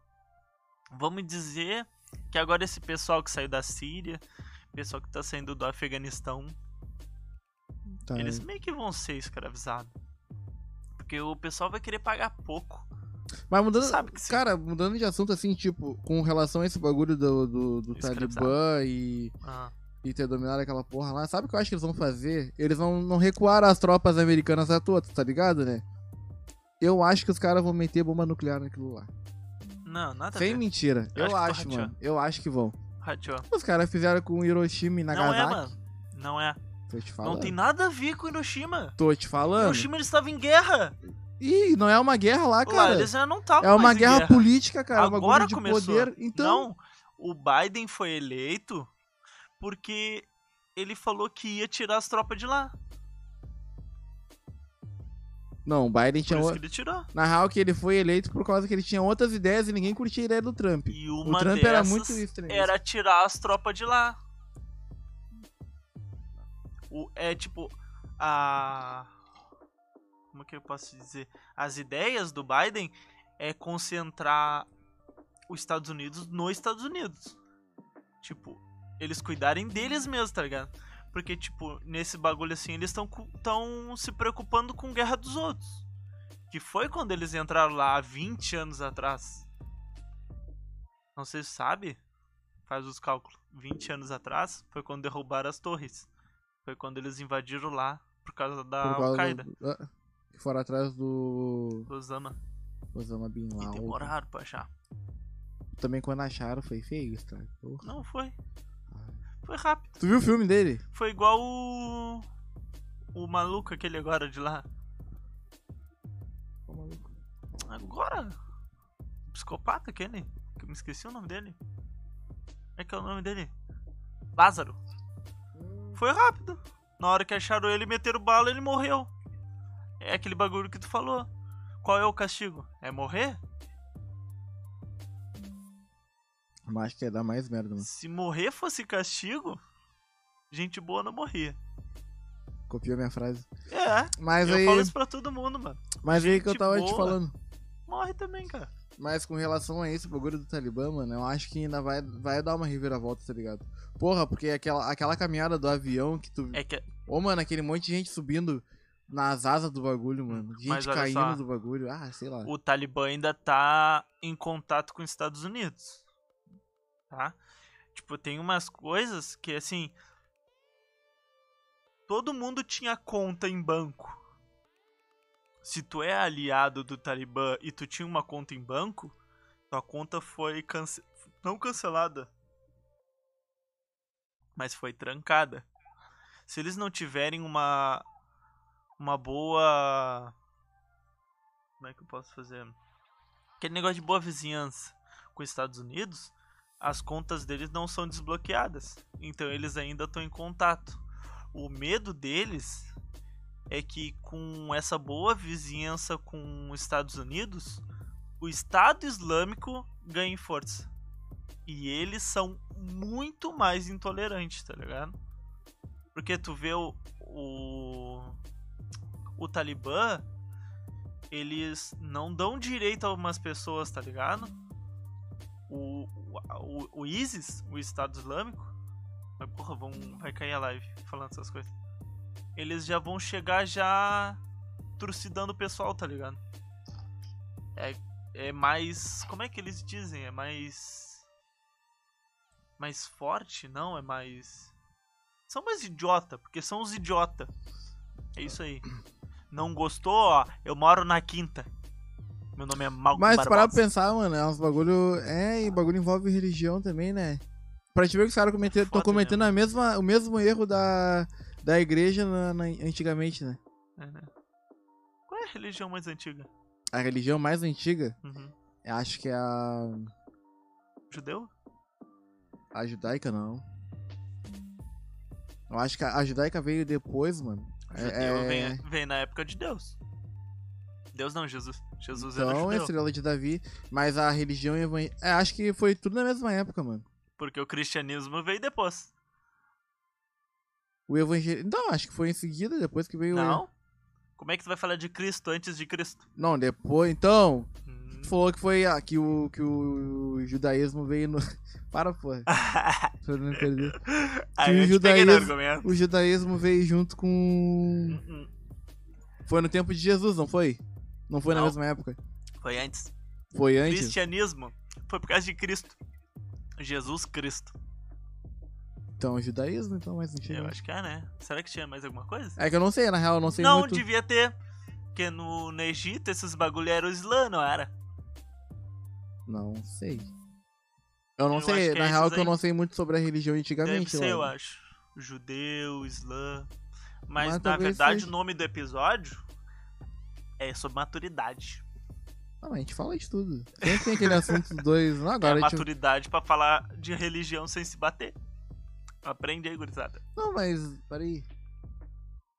Vamos dizer que agora esse pessoal que saiu da Síria, pessoal que tá saindo do Afeganistão, tá, eles meio que vão ser escravizados. Porque o pessoal vai querer pagar pouco. Mas mudando, Sabe que cara, mudando de assunto assim, tipo, com relação a esse bagulho do, do, do. Talibã e, Ah, e ter dominado aquela porra lá, sabe o que eu acho que eles vão fazer? Eles vão não recuar as tropas americanas a todas, tá ligado, né? Eu acho que os caras vão meter bomba nuclear naquilo lá. não, nada Sem a ver. mentira. Eu Eu, acho acho, mano. Eu acho que vão. Rachou. Os caras fizeram com Hiroshima e Não Nagasaki. é, mano. Não é. Tô te falando. Não tem nada a ver com Hiroshima. Tô te falando. Hiroshima eles estavam em guerra. Ih, não é uma guerra lá, Lá, cara. eles já não estavam É uma em guerra, política, cara. um Agora começou. poder. Então. Não, o Biden foi eleito porque ele falou que ia tirar as tropas de lá. Não, o Biden Por tinha. isso o- que ele tirou. Na real, que ele foi eleito por causa que ele tinha outras ideias e ninguém curtia a ideia do Trump. E O uma Trump dessas era muito extremista. era tirar as tropas de lá. O, é tipo, a. Como que eu posso dizer? As ideias do Biden é concentrar os Estados Unidos nos Estados Unidos. Tipo, eles cuidarem deles mesmos, tá ligado? Porque, tipo, nesse bagulho assim, eles estão tão se preocupando com guerra dos outros. Que foi quando eles entraram lá há 20 anos atrás. Não sei se sabe, faz os cálculos. 20 anos atrás foi quando derrubaram as torres. Foi quando eles invadiram lá por causa da Al-Qaeda. ah, que foram atrás do Osama. Osama Bin E Laden. demoraram pra achar. Também quando acharam foi feio, tá? Porra. Não foi. Foi rápido. Tu viu o filme dele? Foi igual o. O maluco aquele agora de lá. Agora? O psicopata aquele? Que eu me esqueci o nome dele. Como é que é o nome dele? Lázaro. Foi rápido. Na hora que acharam ele e meteram bala, ele morreu. É aquele bagulho que tu falou. Qual é o castigo? É morrer? Eu acho que ia dar mais merda, mano. Se morrer fosse castigo, gente boa não morria. Copiou minha frase. É, Mas eu aí, falo isso pra todo mundo, mano. mas aí que eu gente tava te boa. falando. Morre também, cara. Mas com relação a esse bagulho do Talibã, mano, eu acho que ainda vai, vai dar uma reviravolta, tá ligado? Porra, porque aquela, aquela caminhada do avião que tu. É que Ô, mano, aquele monte de gente subindo nas asas do bagulho, mano. Gente Mas caindo só. do bagulho. Ah, sei lá. o Talibã ainda tá em contato com os Estados Unidos. Tá? Tipo, tem umas coisas que assim. Todo mundo tinha conta em banco. Se tu é aliado do Talibã e tu tinha uma conta em banco, tua conta foi cance... não cancelada, mas foi trancada. Se eles não tiverem uma uma boa como é que eu posso fazer? Aquele negócio de boa vizinhança com os Estados Unidos, as contas deles não são desbloqueadas. Então eles ainda estão em contato. O medo deles é que com essa boa vizinhança com os Estados Unidos, o Estado Islâmico ganhe força. E eles são muito mais intolerantes, tá ligado? Porque tu vê o, o, o Talibã, eles não dão direito a algumas pessoas, tá ligado? O, o, o ISIS, o Estado Islâmico, mas porra, vão, vai cair a live falando essas coisas. Eles já vão chegar já trucidando o pessoal, tá ligado? É, é mais. Como é que eles dizem? É mais. Mais forte? Não, é mais. São mais idiota, porque são os idiota. É isso aí. Não gostou, ó? Eu moro na quinta. Meu nome é Malcolm Mas Barbosa. parar pra pensar, mano, é uns bagulho. É, e bagulho envolve religião também, né? Pra te ver que os caras cometeram- tão Foda, né, cometendo a mesma, o mesmo erro da, da igreja na- na- antigamente, né? É, né? Qual é a religião mais antiga? A religião mais antiga, Uhum. eu acho que é a. Judeu? A judaica, não. Eu acho que a, a judaica veio depois, mano. É- Judeu é- vem, vem na época de Deus. Deus não, Jesus. Jesus era Então, é judeu. estrela de Davi. Mas a religião evangélica. É, acho que foi tudo na mesma época, mano. Porque o cristianismo veio depois. O evangelho. Não, acho que foi em seguida, depois que veio. o- Não? Como é que tu vai falar de Cristo antes de Cristo? Não, depois. Então, Hum. tu falou que foi ah, que, o, que o judaísmo veio no. Para, porra. Pra não perder. Aí o judaísmo-. O judaísmo veio junto com. Hum, hum. Foi no tempo de Jesus, não foi? Não foi na Não. mesma época? Foi antes. Foi antes? Cristianismo foi por causa de Cristo. Jesus Cristo. Então, judaísmo, então, mais antigo. Eu acho que é, né? Será que tinha mais alguma coisa? É que eu não sei, na real, eu não sei não, muito. devia ter. Porque no, no Egito esses bagulho eram islã, não era? Não sei. Eu não Eu sei, na é real que eu não sei muito sobre a religião Deve antigamente. ser, eu acho. Judeu, islã. Mas, Mas na verdade seja. o nome do episódio é sobre maturidade. Não, a gente fala de tudo. Sempre tem aquele assunto dos dois. Não, é agora a gente... maturidade pra falar de religião sem se bater. Aprende aí, gurizada. Não, mas. Peraí.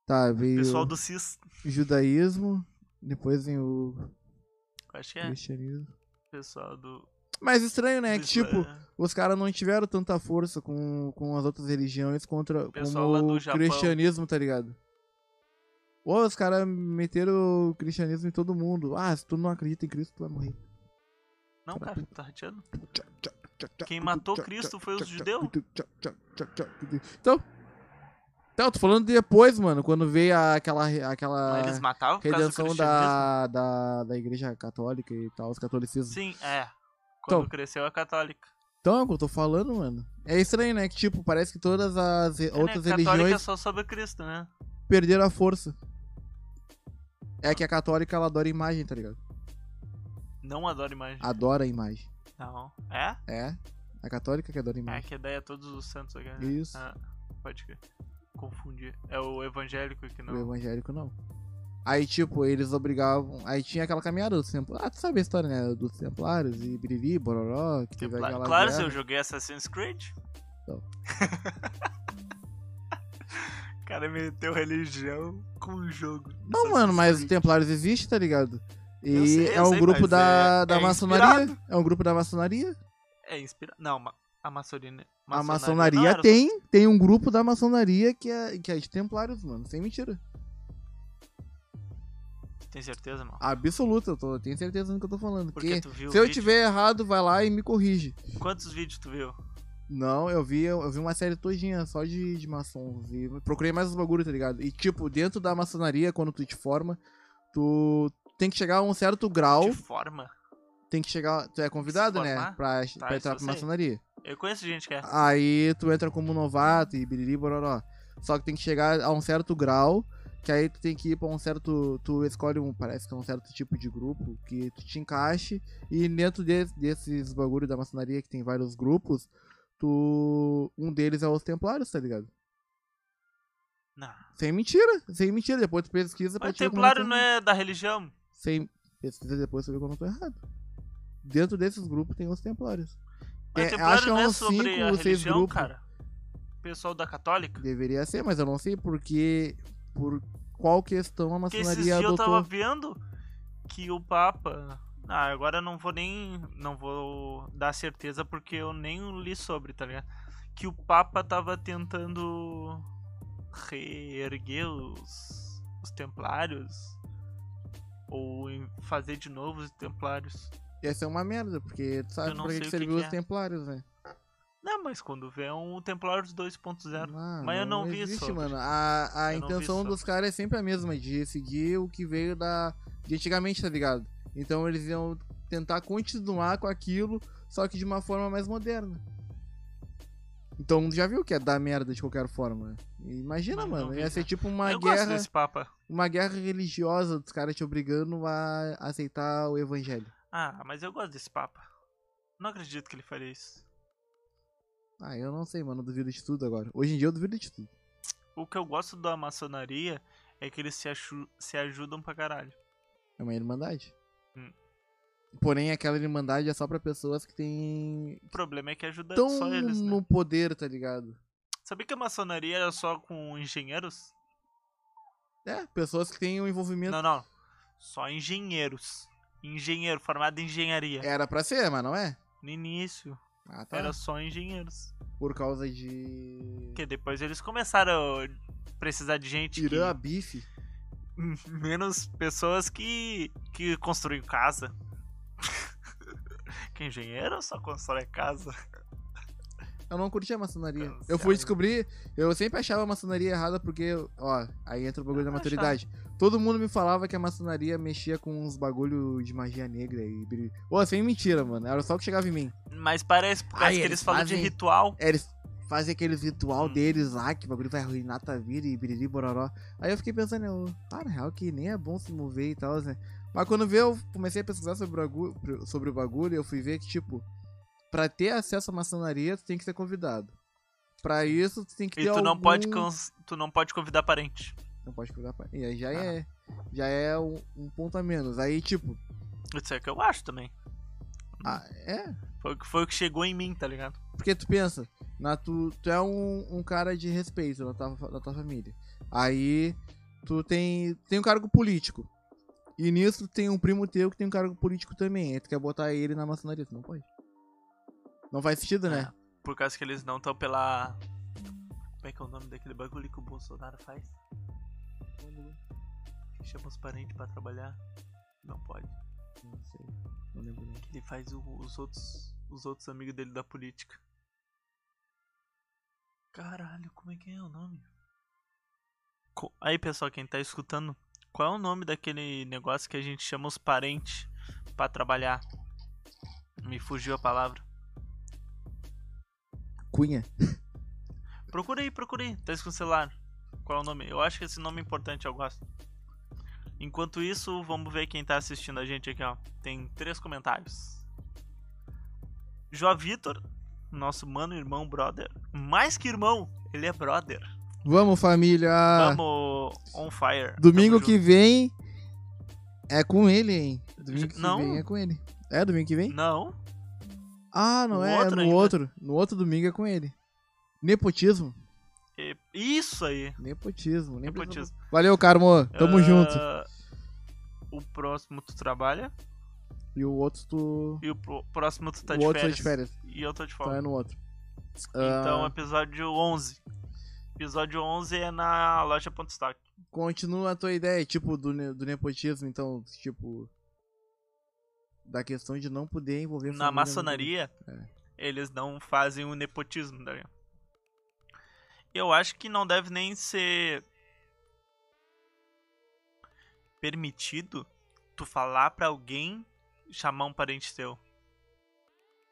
Tá, veio Pessoal do CIS. judaísmo. Depois vem o Acho que é. cristianismo. Pessoal do. Mas estranho, né? do Que tipo, os caras não tiveram tanta força com, com as outras religiões contra como do o Japão. cristianismo, tá ligado? Ou os caras meteram o cristianismo em todo mundo. Ah, se tu não acredita em Cristo, tu vai morrer. Não, cara, tá rateando. Quem matou Cristo foi os judeus. Então. Então, tô falando depois, mano, quando veio aquela, aquela Eles matavam redenção da, da, da igreja católica e tal, os catolicismos. Sim, é. Quando Então. cresceu a católica. Então, é o que eu tô falando, mano. É estranho, né? Que, tipo, parece que todas as É, né, outras católica é religiões só sobre Cristo, né? perderam a força. É que a católica, ela adora imagem, tá ligado? Não adoro imagem. Adora imagem. Não. É? É? A católica que adora É imagem. que daí é todos os santos aqui. né? Isso. Ah, pode. Confundir. É o evangélico que O não. evangélico não. Aí, tipo, eles obrigavam. Aí tinha aquela caminhada dos templários. Ah, tu sabe a história, né? Dos templários e biriri, bororó, que teve Templar- aquela. Claro, se guerra. eu joguei Assassin's Creed. Então. o cara meteu religião com o jogo. Não, Assassin's mano, mas os templários existem, tá ligado? E sei, é um sei, grupo da, é- da é maçonaria. inspirado. É um grupo da maçonaria. É inspirado. Não, a maçonaria. A maçonaria era- tem, tem um grupo da maçonaria que é, que é de templários, mano. Sem mentira. Tem certeza, mano? Absoluta, eu tô, tenho certeza do que eu tô falando. Porque se eu vídeo? tiver errado, vai lá e me corrige. Quantos vídeos tu viu? Não, eu vi, eu vi uma série todinha só de, de maçons. E procurei mais os bagulho, tá ligado? E tipo, dentro da maçonaria, quando tu te forma, tu tem que chegar a um certo grau. Forma. Tem que chegar. Tu é convidado, né? Pra, Tá, pra entrar pra maçonaria. Eu conheço gente que é. Aí tu entra como novato e biriri bororó. Só que tem que chegar a um certo grau, que aí tu tem que ir pra um certo. Tu escolhe um, parece que é um certo tipo de grupo que tu te encaixe. E dentro de- desses bagulho da maçonaria, que tem vários grupos, tu. Um deles é os templários, tá ligado? Não. Sem mentira, sem mentira. Depois tu pesquisa pra Mas como templário não é da religião. Sem pesquisa depois pra ver quando eu tô errado. Dentro desses grupos tem os templários. Mas É, templário acho que é não é uns sobre cinco a ou seis religião, grupos. cara. Pessoal da católica. Deveria ser, mas eu não sei porque. Por qual questão a Porque esses maçonaria dias eu adotou. tava vendo que o Papa. Ah, agora eu não vou nem. Não vou dar certeza porque eu nem li sobre, tá ligado? Que o Papa tava tentando reerguer os, os templários. Ou fazer de novo os templários. Ia ser uma merda, porque tu sabe não pra que, serviu que os é. templários, né? Não, mas quando vê é um Templários 2.0. Ah, Mas eu não vi existe, sobre. mano. A, a Eu não vi intenção dos caras é sempre a mesma, de seguir o que veio da. de antigamente, tá ligado? Então eles iam tentar continuar com aquilo, só que de uma forma mais moderna. Então já viu que é dar merda de qualquer forma. Imagina, mano. Ia ser tipo uma eu gosto guerra. desse Papa. Uma guerra religiosa dos caras te obrigando a aceitar o evangelho. Ah, mas eu gosto desse Papa. Não acredito que ele faria isso. Ah, eu não sei, mano. Eu duvido de tudo agora. Hoje em dia eu duvido de tudo. O que eu gosto da maçonaria é que eles se, se ajudam pra caralho. É uma irmandade. Hum. Porém, aquela irmandade é só pra pessoas que têm. O problema é que ajuda tão só eles, né? no poder, tá ligado? Sabia que a maçonaria era só com engenheiros? É, pessoas que têm um envolvimento. Não, não. Só engenheiros. Engenheiro, formado em engenharia. Era pra ser, mas não é? No início, Ah, tá. era só engenheiros. Por causa de. Porque depois eles começaram a precisar de gente que... Irã bife. Menos pessoas que, que construem casa. que engenheiro só constrói casa. Eu não curti a maçonaria. Cancela. Eu fui descobrir. Eu sempre achava a maçonaria errada porque, ó, aí entra o bagulho Eu da maturidade. Todo mundo me falava que a maçonaria mexia com uns bagulho de magia negra e. Ô, sem mentira, mano. Era só o que chegava em mim. Mas parece Ai, que eles eles falam de fazem- ritual. Eles fazem aqueles ritual Hum. deles lá, que o bagulho vai arruinar tua vida e biriri bororó. Aí eu fiquei pensando, eu, ah, na real que nem é bom se mover e tal, né? Mas quando veio, eu comecei a pesquisar sobre o bagulho, sobre o bagulho eu fui ver que, tipo, pra ter acesso à maçonaria, tu tem que ser convidado. Pra isso, tu tem que E ter tu não, algum... pode cons- tu não pode convidar parente. Não pode convidar pra... E aí já Ah. é, já é um, um ponto a menos. Aí, tipo, Isso é que eu acho também. ah, é, Foi, o que- foi o que chegou em mim, tá ligado? Porque tu pensa, na tu, tu é um, um cara de respeito na tua, na tua família. Aí tu tem, tem um cargo político. E nisso tem um primo teu que tem um cargo político também. Aí tu quer botar ele na maçonaria, tu não pode. Não faz sentido, né? É, por causa que eles não estão pela. Como é que é o nome daquele bagulho que o Bolsonaro faz? Chama os parentes pra trabalhar. Não pode. Não sei. Não lembro. Ele faz o- os outros. Os outros amigos dele da política. Caralho, como é que é o nome? Aí, pessoal, quem tá escutando, qual é o nome daquele negócio que a gente chama os parentes pra trabalhar? Me fugiu a palavra. Cunha. Procura aí, procura aí. Tá com o celular. Qual é o nome? Eu acho que esse nome é importante, eu gosto. Enquanto isso, vamos ver quem tá assistindo a gente aqui, ó. Tem três comentários. João Vitor, nosso mano, irmão, brother. Mais que irmão, ele é brother. Vamos, família! Vamos on fire. Domingo Tamo que vem é com ele, hein? Domingo que Não. vem é com ele. É domingo que vem? Não, Ah, não No é, outro no ainda. outro. No outro domingo é com ele. Nepotismo. isso aí. Nepotismo. precisa- Nepotismo. Valeu, Carmo. Tamo Ah, junto. O próximo tu trabalha E o outro tu. e o próximo tu tá o de outro férias. tá de férias. E eu tô de Então folga. é no outro. Então, Ah, episódio 11. Episódio 11 é na loja Ponto Stock. Continua a tua ideia, tipo, do, ne- do nepotismo, então, tipo. Da questão de não poder envolver Na maçonaria, É. eles não fazem o nepotismo. Tá ligado? Eu acho que não deve nem ser permitido tu falar pra alguém chamar um parente teu.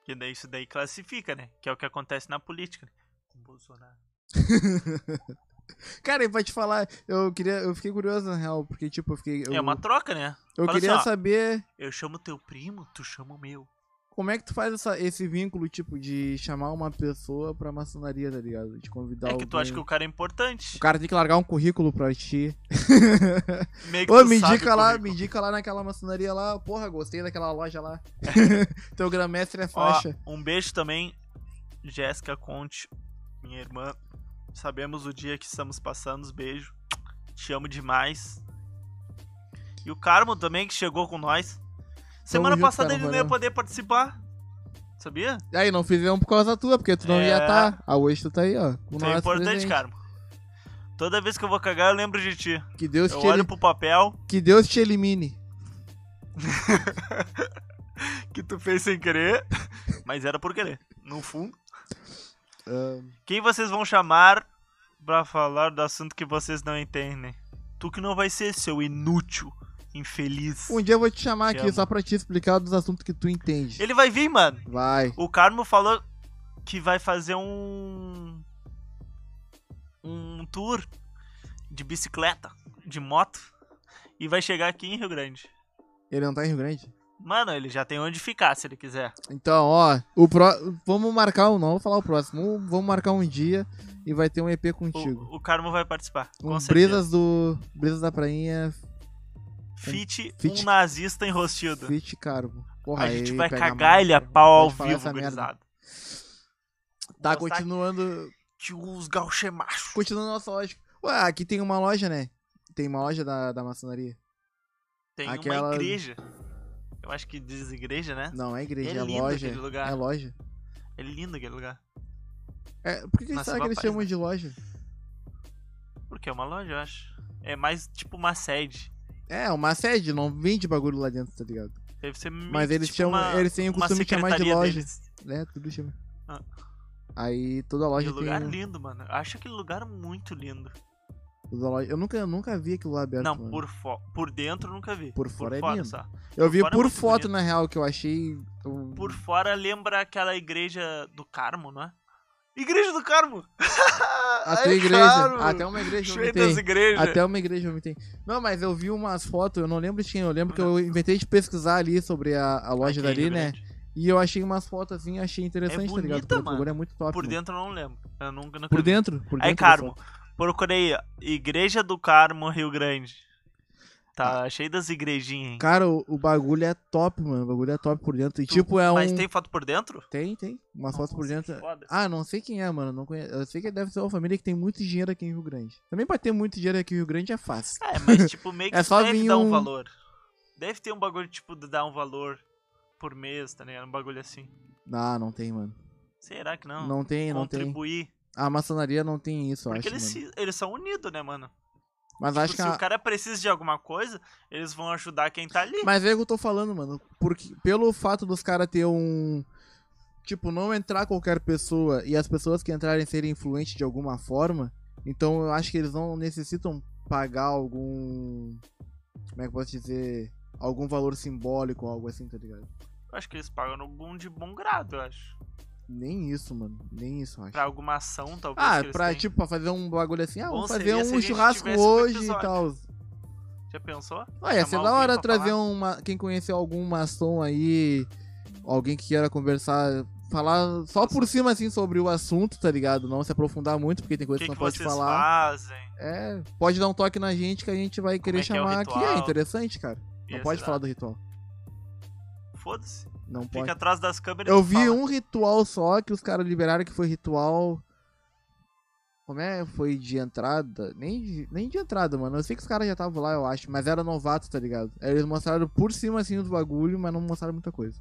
Que daí isso daí classifica, né? Que é o que acontece na política. Né? Com Bolsonaro. Cara, e pra te falar, eu queria. Eu fiquei curioso, na real, porque, tipo, eu fiquei. Eu, É uma troca, né? eu fala queria assim, ó. saber Eu chamo teu primo, tu chama o meu. Como é que tu faz essa- esse vínculo, tipo, de chamar uma pessoa pra maçonaria, tá ligado? De convidar é que tu acha que alguém. o cara é importante. O cara tem que largar um currículo pra ti. Meio que Ô, tu me sabe indica o lá, currículo. me indica lá naquela maçonaria lá. Porra, gostei daquela loja lá. Teu gramestre é Ó, faixa. um beijo também, Jéssica Conte, minha irmã. Sabemos o dia que estamos passando, beijo. Te amo demais. E o Carmo também, que chegou com nós. Semana junto, passada Carmo, ele não ia poder participar. Sabia? Aí, não fizemos por causa tua, porque tu não É. ia estar. Ah, hoje tu tá aí, ó. Isso é importante, presente. Carmo. Toda vez que eu vou cagar, eu lembro de ti. Que Deus, Eu te olho ele- pro papel que Deus te elimine. que tu fez sem querer, mas era por querer. No fundo. Ah, Quem vocês vão chamar pra falar do assunto que vocês não entendem? Tu que não vai ser, seu inútil, infeliz. um dia eu vou te chamar Te aqui amo. só pra te explicar dos assuntos que tu entende. Ele vai vir, mano. Vai. O Carmo falou que vai fazer um. Um tour de bicicleta, de moto, e vai chegar aqui em Rio Grande. Ele não tá em Rio Grande? Mano, ele já tem onde ficar se ele quiser. Então, ó, o pro... vamos marcar um, não vou falar o próximo. Vamos marcar um dia e vai ter um EP contigo. O, o Carmo vai participar. Com Um certeza. Brisas do. Brisas da Prainha, Fit, Fit- um nazista enrostido. Fit Carbo. Porra, a gente aí vai cagar ele a pau ao vivo, gurizada. Tá, continuando. Que os gaúchos é macho. Continuando nossa lógica. Ué, aqui tem uma loja, né? Tem uma loja da, da maçonaria. Tem Aquela- uma igreja. Eu acho que diz igreja, né? Não, é igreja, É é, lindo loja. aquele lugar. É loja. É lindo aquele lugar. É, por que, que será que eles chamam né? de loja? Porque é uma loja, eu acho. É mais tipo uma sede. É, uma sede, não vende bagulho lá dentro, tá ligado? Deve ser meio Mas que eles tipo chamam. uma- eles têm o costume de chamar de loja. deles. né? Tudo chama. Ah. Aí toda loja o tem. lugar lindo, mano. Eu acho aquele lugar muito lindo. Eu nunca, eu nunca vi aquilo lá aberto. Não, mano. por, fo por dentro eu nunca vi. Por fora é lindo. só. Eu vi fora é por muito foto, bonito. na real, que eu achei. Por fora lembra aquela igreja do Carmo, não é? Igreja do Carmo! Até Ai, igreja. Carmo! Até uma igreja eu vomitei. igrejas. Até uma igreja eu. Não, mas eu vi umas fotos, eu não lembro de quem. Eu lembro que eu inventei de pesquisar ali sobre a, a loja Aqui dali, né? E eu achei umas fotos assim, achei interessante, tá ligado? bonita, Porque o mano. bagulho é muito top. Por mano. dentro eu não lembro. Eu nunca, nunca Por dentro? Por dentro Aí, Carmo, procurei Igreja do Carmo, Rio Grande. Tá cheio das igrejinhas, hein? Cara, o, o bagulho é top, mano. O bagulho é top por dentro. E tipo, é um. Mas tem foto por dentro? Tem, tem. Umas fotos por Nossa, dentro. Ah, não sei quem é, mano. Não conheço. Eu sei que deve ser uma família que tem muito dinheiro aqui em Rio Grande. Também pra ter muito dinheiro aqui em Rio Grande é fácil. É, mas tipo, meio que É só deve vir dar um um- valor. Deve ter um bagulho, tipo, de dar um valor por mês, tá ligado? Um bagulho assim. Ah, não tem, mano. Será que não? Não tem, não tem. Contribuir. A maçonaria não tem isso, eu Porque acho, eles, mano. se- eles são unidos, né, mano? Mas Tipo, acho que se a... o cara precisa de alguma coisa, eles vão ajudar quem tá ali. Mas é o que eu tô falando, mano. Porque pelo fato dos caras ter um. Tipo, não entrar qualquer pessoa e as pessoas que entrarem serem influentes de alguma forma, então eu acho que eles não necessitam pagar algum. Como é que eu posso dizer? Algum valor simbólico ou algo assim, tá ligado? Eu acho que eles pagam algum de bom grado, eu acho. Nem isso, mano. Nem isso, eu acho. Pra alguma ação, talvez. Ah, que pra, tipo, pra fazer um bagulho assim, ah, Bom vamos fazer um churrasco um hoje e tal. Já pensou? Ah, ia ser da hora trazer falar? uma. Quem conheceu algum maçom aí, alguém que queira conversar, falar só por cima assim sobre o assunto, tá ligado? Não se aprofundar muito, porque tem coisa que, que, que não pode vocês falar. fazem? É, pode dar um toque na gente que a gente vai querer é que é chamar aqui. É interessante, cara. Não pode falar do ritual. Foda-se. Não Fica pode. atrás das câmeras Eu vi fala. um ritual só que os caras liberaram que foi ritual. Como é? Foi de entrada? Nem de, nem de entrada, mano. Eu sei que os caras já estavam lá, eu acho. Mas era novato, tá ligado? Eles mostraram por cima assim os bagulho, mas não mostraram muita coisa.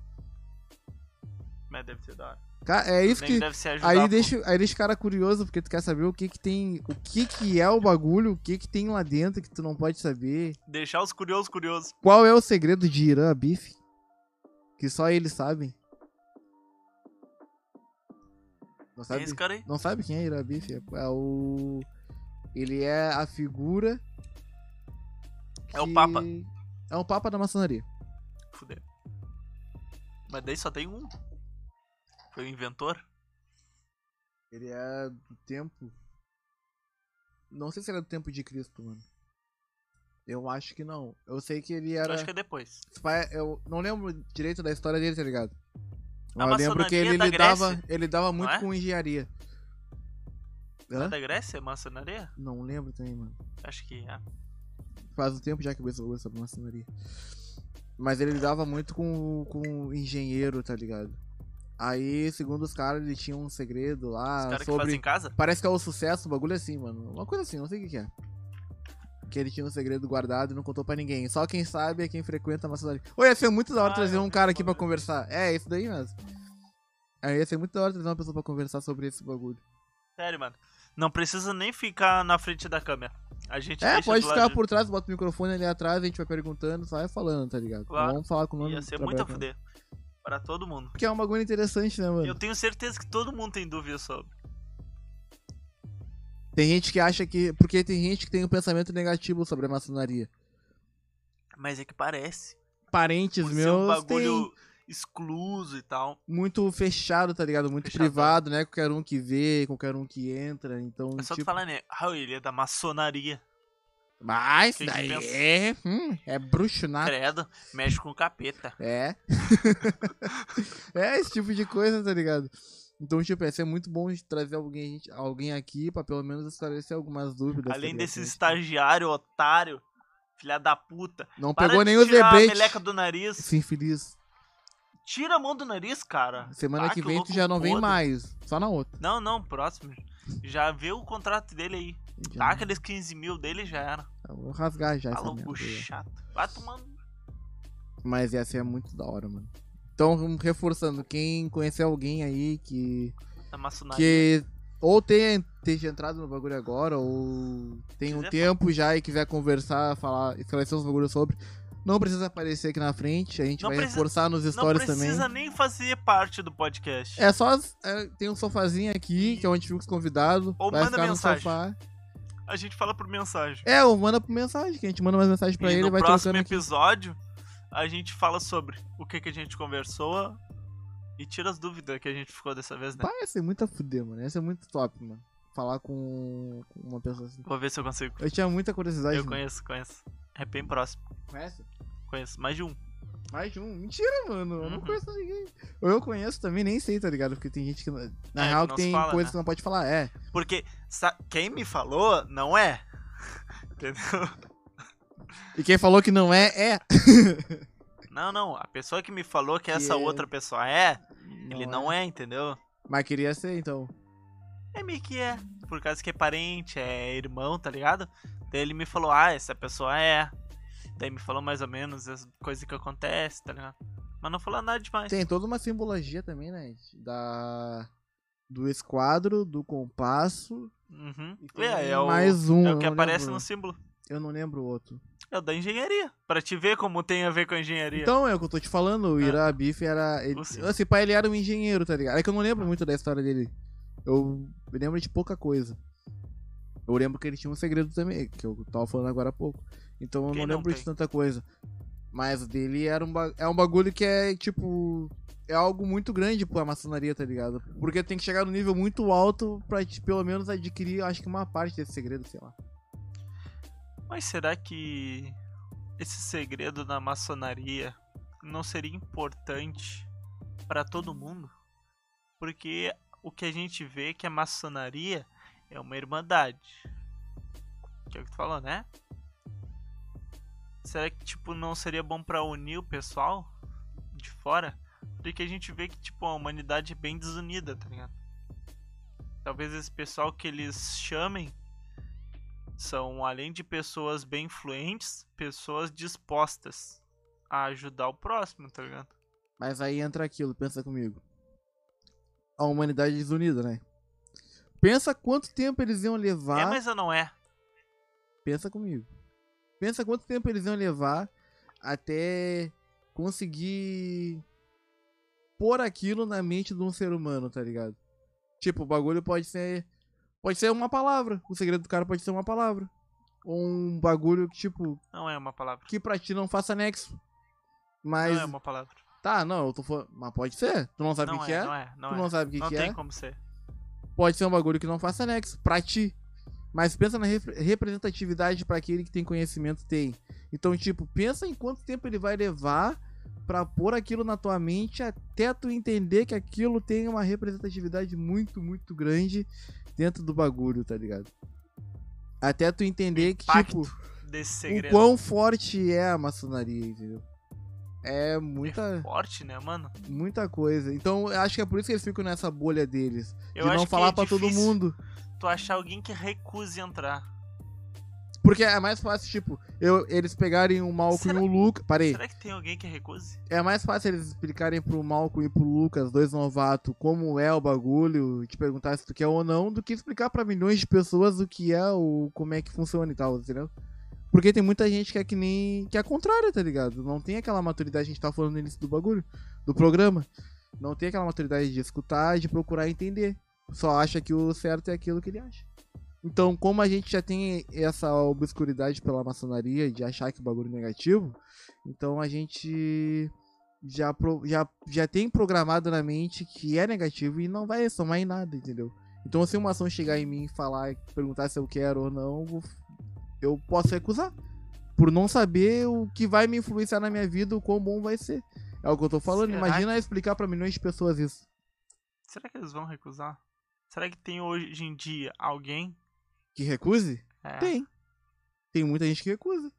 Mas deve ser da hora. É isso que. deve ser ajudar. Aí deixa, aí deixa o cara curioso, porque tu quer saber o que que tem. O que que é o bagulho, o que que tem lá dentro que tu não pode saber. Deixar os curiosos curiosos. Qual é o segredo de Irã Bife? Que só eles sabem. Não Quem sabe, é esse cara aí? não sabe quem é Irã Bife? É, é o. Ele é a figura. É o que- Papa. É um Papa da maçonaria. Fudeu. Mas daí só tem um. Foi o inventor? Ele é do tempo. Não sei se ele é do tempo de Cristo, mano. Eu acho que não. Eu sei que ele Eu era. acho que é depois. Eu não lembro direito da história dele, tá ligado? A eu lembro que ele da lidava, Grécia, ele lidava muito é? com engenharia. É Hã? da Grécia? Maçonaria? Não lembro também, mano. Acho que é. Faz um tempo já que eu ouço sobre maçonaria. Mas ele lidava muito com, com engenheiro, tá ligado? Aí, segundo os caras, ele tinha um segredo Os lá caras que sobre. fazem em casa? Parece que é o sucesso, um bagulho assim, mano. Uma coisa assim, não sei o que, que é. Que ele tinha um segredo guardado e não contou pra ninguém. Só quem sabe é quem frequenta a maçonaria. Ô, ia ser muito da hora Ah, trazer eu um cara aqui pra conversar. É, isso daí mesmo. Aí ia ser muito da hora trazer uma pessoa pra conversar sobre esse bagulho. Sério, mano. Não precisa nem ficar na frente da câmera. A gente É, pode ficar por trás, bota o microfone ali atrás, a gente vai perguntando, só vai falando, tá ligado? Claro. Vamos falar com o nome Ia ser muito a fuder. Pra todo mundo. Porque é um bagulho interessante, né, mano? Eu tenho certeza que todo mundo tem dúvida sobre. Tem gente que acha que. Porque tem gente que tem um pensamento negativo sobre a maçonaria. Mas é que parece. Parentes Por ser um meus bagulho têm excluso e tal. muito fechado, tá ligado? Muito Fechadão. privado, né? Qualquer um que vê, qualquer um que entra. Então, É só tu tipo. falar, né? Ah, ele é da maçonaria. Mas Quem que daí pensa? é. Hum, é bruxo, né? Credo, mexe com capeta. É. é esse tipo de coisa, tá ligado? Então, tipo, ia ser muito bom de trazer alguém, alguém aqui pra pelo menos esclarecer algumas dúvidas. tá Além desse gente- estagiário, otário, filha da puta. Não Para pegou nem os tirar a meleca do nariz. Sim, feliz. Tira a mão do nariz, cara. Semana Ah, que que vem tu louco já não vem podre. mais. Só na outra. Não, não, próximo. Já vê o contrato dele aí. Já Tá, aqueles 15 mil dele já era. Eu Vou rasgar já merda aí. chato. Vai tomando. Mas ia ser muito da hora, mano. Então, reforçando, quem conhecer alguém aí que. Maçonaria. que ou tenha, esteja entrado no bagulho agora, ou tem um tempo já e quiser conversar, falar, esclarecer os bagulhos sobre. Não precisa aparecer aqui na frente, a gente Não vai precisa- reforçar nos Não stories também. precisa nem fazer parte do podcast. É só. é, tem um sofazinho aqui, que é onde fica os convidados. Ou vai manda ficar mensagem. no sofá. A gente fala por mensagem. É, ou manda por mensagem, que a gente manda mais mensagem pra e ele no vai próximo trocando aqui. A gente fala sobre o que, que a gente conversou e tira as dúvidas que a gente ficou dessa vez, né? Ser muito a fuder, mano. Ia ser muito top, mano. Falar com, com uma pessoa assim. Vou ver se eu consigo. Eu tinha muita curiosidade. Eu mano. conheço, conheço. É bem próximo. Conhece? Conheço mais de um. Mais de um. Mentira, mano. Eu não Uhum. conheço ninguém. Ou eu conheço também, nem sei, tá ligado? Porque tem gente que. Na É, real, que tem fala, coisas né? que não pode falar. É. Porque quem me falou não é. Entendeu? E quem falou que não é, é. Não, não. A pessoa que me falou que, Que essa é- não pessoa é, ele não é, entendeu? Mas queria ser, então. É meio que é. Por causa que é parente, é irmão, tá ligado? Daí ele me falou, ah, essa pessoa é. Daí me falou mais ou menos as coisas que acontecem, tá ligado? Mas não falou nada demais. Tem toda uma simbologia também, né? Da. Do esquadro, do compasso. Uhum. E É, é o, mais um. é o que não aparece lembro. no símbolo. Eu não lembro o outro. É o da engenharia. Pra te ver como tem a ver com a engenharia. Então, é o que eu tô te falando, o Ah. Ira Biff era. Ele, assim, pai, ele era um engenheiro, tá ligado? É que eu não lembro muito da história dele. Eu lembro de pouca coisa. Eu lembro que ele tinha um segredo também, que eu tava falando agora há pouco. Então eu Quem não não lembro de tem? tanta coisa. Mas o dele era um, é um bagulho que é, tipo. É algo muito grande pra maçonaria, tá ligado? Porque tem que chegar num nível muito alto pra, te, pelo menos, adquirir, acho que uma parte desse segredo, sei lá. Mas será que esse segredo da maçonaria não seria importante pra todo mundo? Porque o que a gente vê é que a maçonaria é uma irmandade. Que é o que tu falou, né? Será que tipo não seria bom pra unir o pessoal de fora? Porque a gente vê que tipo a humanidade é bem desunida, tá ligado? Talvez esse pessoal que eles chamem são além de pessoas bem influentes, pessoas dispostas a ajudar o próximo, tá ligado? Mas aí entra aquilo, pensa comigo. A humanidade desunida, né? Pensa quanto tempo eles iam levar. É, mas não é. Pensa comigo. Pensa quanto tempo eles iam levar até conseguir pôr aquilo na mente de um ser humano, tá ligado? Tipo, o bagulho pode ser. Pode ser uma palavra. O segredo do cara pode ser uma palavra. Ou um bagulho que, tipo, Não é uma palavra. que pra ti não faça nexo. Mas. Não é uma palavra. Tá, não, eu tô falando. Mas pode ser. Tu não sabe o Não que, é, que é? não é, não tu é. não sabe o que, Não que tem é? como ser. Pode ser um bagulho que não faça nexo pra ti. Mas pensa na rep- representatividade pra aquele que tem conhecimento tem. Então, tipo, pensa em quanto tempo ele vai levar pra pôr aquilo na tua mente até tu entender que aquilo tem uma representatividade muito, muito grande dentro do bagulho, tá ligado? Até tu entender que, tipo, o quão forte é a maçonaria, entendeu? É muita, É forte, né, mano? muita coisa. Então, eu acho que é por isso que eles ficam nessa bolha deles. Eu de não falar é pra todo mundo. Tu achar alguém que recuse entrar. Porque é mais fácil, tipo, eu, eles pegarem o Malcolm Será- e o Lucas. Parei. Será que tem alguém que recuse? É mais fácil eles explicarem pro Malcolm e pro Lucas, dois novatos, como é o bagulho, e te perguntar se tu quer ou não, do que explicar pra milhões de pessoas o que é, o como é que funciona e tal, entendeu? Porque tem muita gente que é que nem. que é contrária, tá ligado? Não tem aquela maturidade a gente tá falando no início do bagulho, do programa. Não tem aquela maturidade de escutar, de procurar entender. Só acha que o certo é aquilo que ele acha. Então, como a gente já tem essa obscuridade pela maçonaria de achar que o bagulho é negativo, então a gente já, já, já tem programado na mente que é negativo e não vai somar em nada, entendeu? Então, se uma ação chegar em mim e falar, perguntar se eu quero ou não, eu posso recusar. Por não saber o que vai me influenciar na minha vida, o quão bom vai ser. É o que eu tô falando. Será Imagina explicar pra milhões de pessoas isso. Será que eles vão recusar? Será que tem hoje em dia alguém? Que recuse? É. Tem. Tem muita gente que recusa.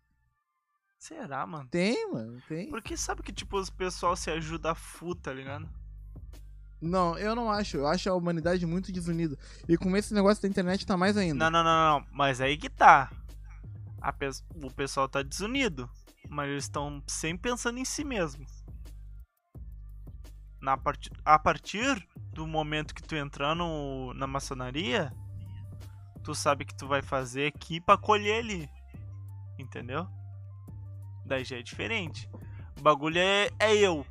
Será, mano? Tem, mano, tem. Porque sabe que, tipo, os pessoal se ajuda a fu, tá ligado? Não, eu não acho. Eu acho a humanidade muito desunida. E com esse negócio da internet tá mais ainda. Não, não, não, não. Mas aí que tá. Pe- O pessoal tá desunido. Mas eles estão sempre pensando em si mesmo. Na part... A partir do momento que tu entrar no... na maçonaria, tu sabe que tu vai fazer aqui pra colher ali. Entendeu? Daí já é diferente. O bagulho é, é eu.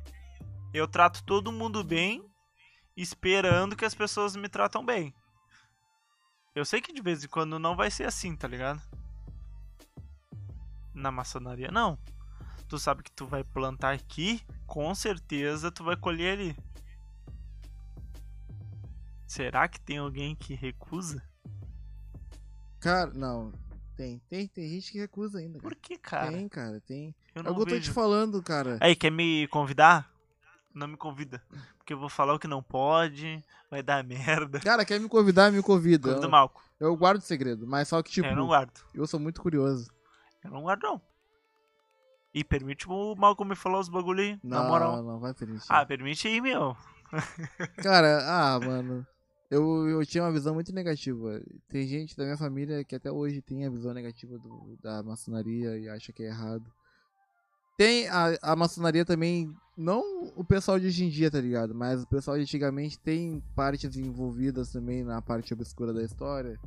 Eu trato todo mundo bem, esperando que as pessoas me tratam bem. Eu sei que de vez em quando não vai ser assim, tá ligado? Na maçonaria, não. Tu sabe que tu vai plantar aqui, com certeza tu vai colher ali. Será que tem alguém que recusa? Cara, não. Tem, tem, tem gente que recusa ainda, cara. Por que, cara? Tem, cara, tem. Eu É não o que eu tô te falando, cara. Aí, quer me convidar? Não me convida. Porque eu vou falar o que não pode, vai dar merda. Cara, quer me convidar, me convida. Convida o Malco. eu guardo segredo, mas só que, tipo, eu não guardo. eu sou muito curioso. Eu não guardo, não. E permite o Malco me falar os bagulho aí, Não, na moral. não vai permitir. Ah, permite aí, meu. Cara, ah, mano. Eu, eu tinha uma visão muito negativa. Tem gente da minha família que até hoje tem a visão negativa do- da maçonaria e acha que é errado. Tem a, a maçonaria também, não o pessoal de hoje em dia, tá ligado? Mas o pessoal de antigamente tem partes envolvidas também na parte obscura da história.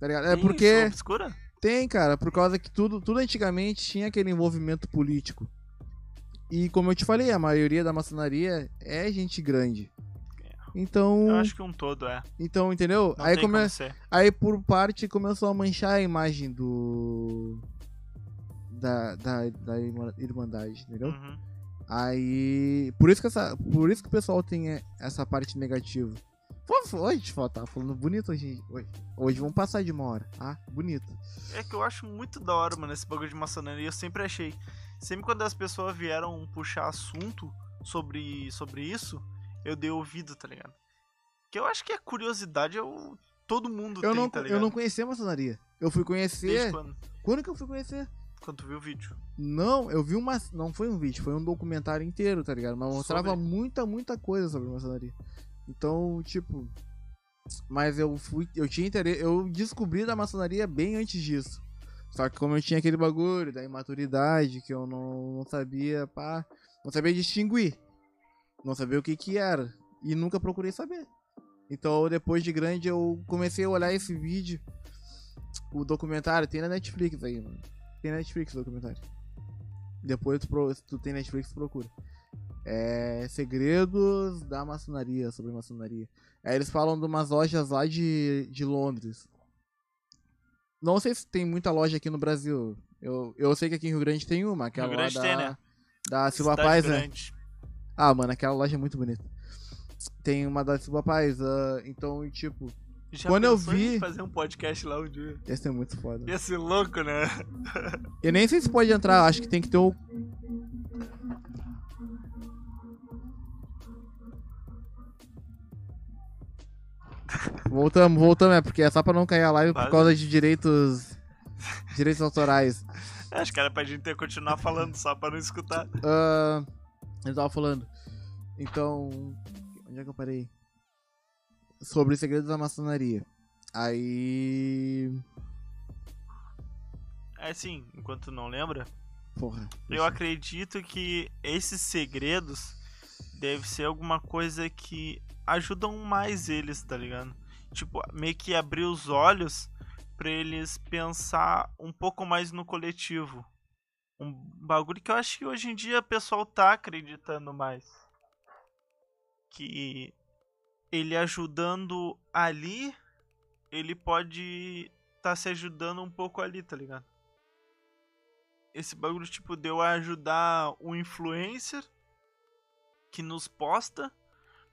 Tá ligado? É porque. obscura? Tem, cara, por causa que tudo, tudo antigamente tinha aquele envolvimento político. E como eu te falei, a maioria da maçonaria é gente grande. Então, Eu acho que um todo é. então entendeu? Não Aí, tem come... como ser. Aí por parte começou a manchar a imagem do da, da, da irma- irmandade, entendeu? Uhum. Aí por isso que essa, por isso que o pessoal tem essa parte negativa. Hoje, tá falando bonito hoje, hoje. Hoje vamos passar de uma hora. Ah, bonito. É que eu acho muito da hora, mano, esse bagulho de maçonaria. Eu sempre achei. Sempre quando as pessoas vieram puxar assunto sobre, sobre isso, eu dei ouvido, tá ligado? Que eu acho que a curiosidade é o. Todo mundo Eu tem, não, tá eu ligado? não conhecia a maçonaria. Eu fui conhecer. Desde quando? Quando que eu fui conhecer? Quando tu viu o vídeo. Não, eu vi uma. Não foi um vídeo, foi um documentário inteiro, tá ligado? Mas mostrava Sobre? muita, muita coisa sobre maçonaria. Então, tipo. Mas eu fui. Eu tinha interesse. Eu descobri da maçonaria bem antes disso. Só que como eu tinha aquele bagulho da imaturidade, que eu não, não sabia, pá. Não sabia distinguir. Não sabia o que que era. E nunca procurei saber. Então, depois de grande, eu comecei a olhar esse vídeo. O documentário tem na Netflix aí, mano. Tem na Netflix o documentário. Depois tu, se tu tem Netflix, procura. É. Segredos da maçonaria, sobre maçonaria. Aí eles falam de umas lojas lá de, de Londres. Não sei se tem muita loja aqui no Brasil. Eu, eu sei que aqui em Rio Grande tem uma, aquela Rio lá Grande da, tem, né? da Silva Cidade Paz, né? Ah, mano, aquela loja é muito bonita. Tem uma da Silva Paz, ah, então, tipo, Já Quando eu vi- fazer um podcast lá um dia? esse é muito foda. Ia ser louco, né? Eu nem sei se pode entrar, acho que tem que ter o. Voltamos, voltamos, é porque é só pra não cair a live por Vale. causa de direitos. direitos autorais. Acho que era pra gente ter continuar falando só pra não escutar. Ah, eu tava falando. Então. Onde é que eu parei? Sobre os segredos da maçonaria. Aí. É assim, enquanto não lembra, Porra. eu acredito que esses segredos deve ser alguma coisa que ajudam mais eles, tá ligado? Tipo, meio que abrir os olhos pra eles pensar um pouco mais no coletivo. Um bagulho que eu acho que hoje em dia o pessoal tá acreditando mais. Que ele ajudando ali, ele pode tá se ajudando um pouco ali, tá ligado? Esse bagulho, tipo, deu a ajudar o influencer que nos posta,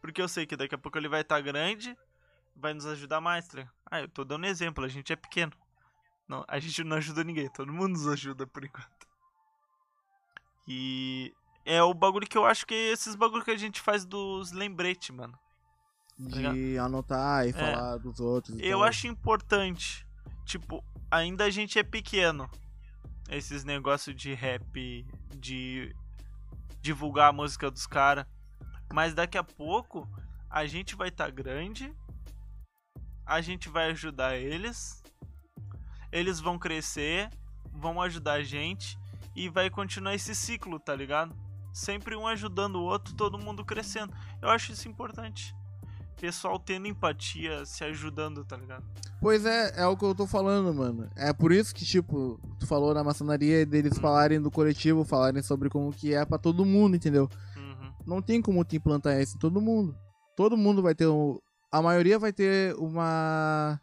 porque eu sei que daqui a pouco ele vai estar grande, vai nos ajudar mais, tá ligado? Ah, eu tô dando exemplo, a gente é pequeno. Não, a gente não ajuda ninguém, todo mundo nos ajuda por enquanto. E é o bagulho que eu acho que é esses bagulho que a gente faz dos lembretes, mano. De anotar e falar dos outros. Eu tal. acho importante. Tipo, ainda a gente é pequeno. Esses negócios de rap, de divulgar a música dos caras. Mas daqui a pouco a gente vai estar grande. A gente vai ajudar eles. Eles vão crescer, vão ajudar a gente e vai continuar esse ciclo, tá ligado? Sempre um ajudando o outro, todo mundo crescendo. Eu acho isso importante. Pessoal tendo empatia, se ajudando, tá ligado? Pois é, é o que eu tô falando, mano. É por isso que, tipo, tu falou na maçonaria deles falarem do coletivo, falarem sobre como que é pra todo mundo, entendeu? Uhum. Não tem como tu implantar isso em todo mundo. Todo mundo vai ter um. A maioria vai ter uma.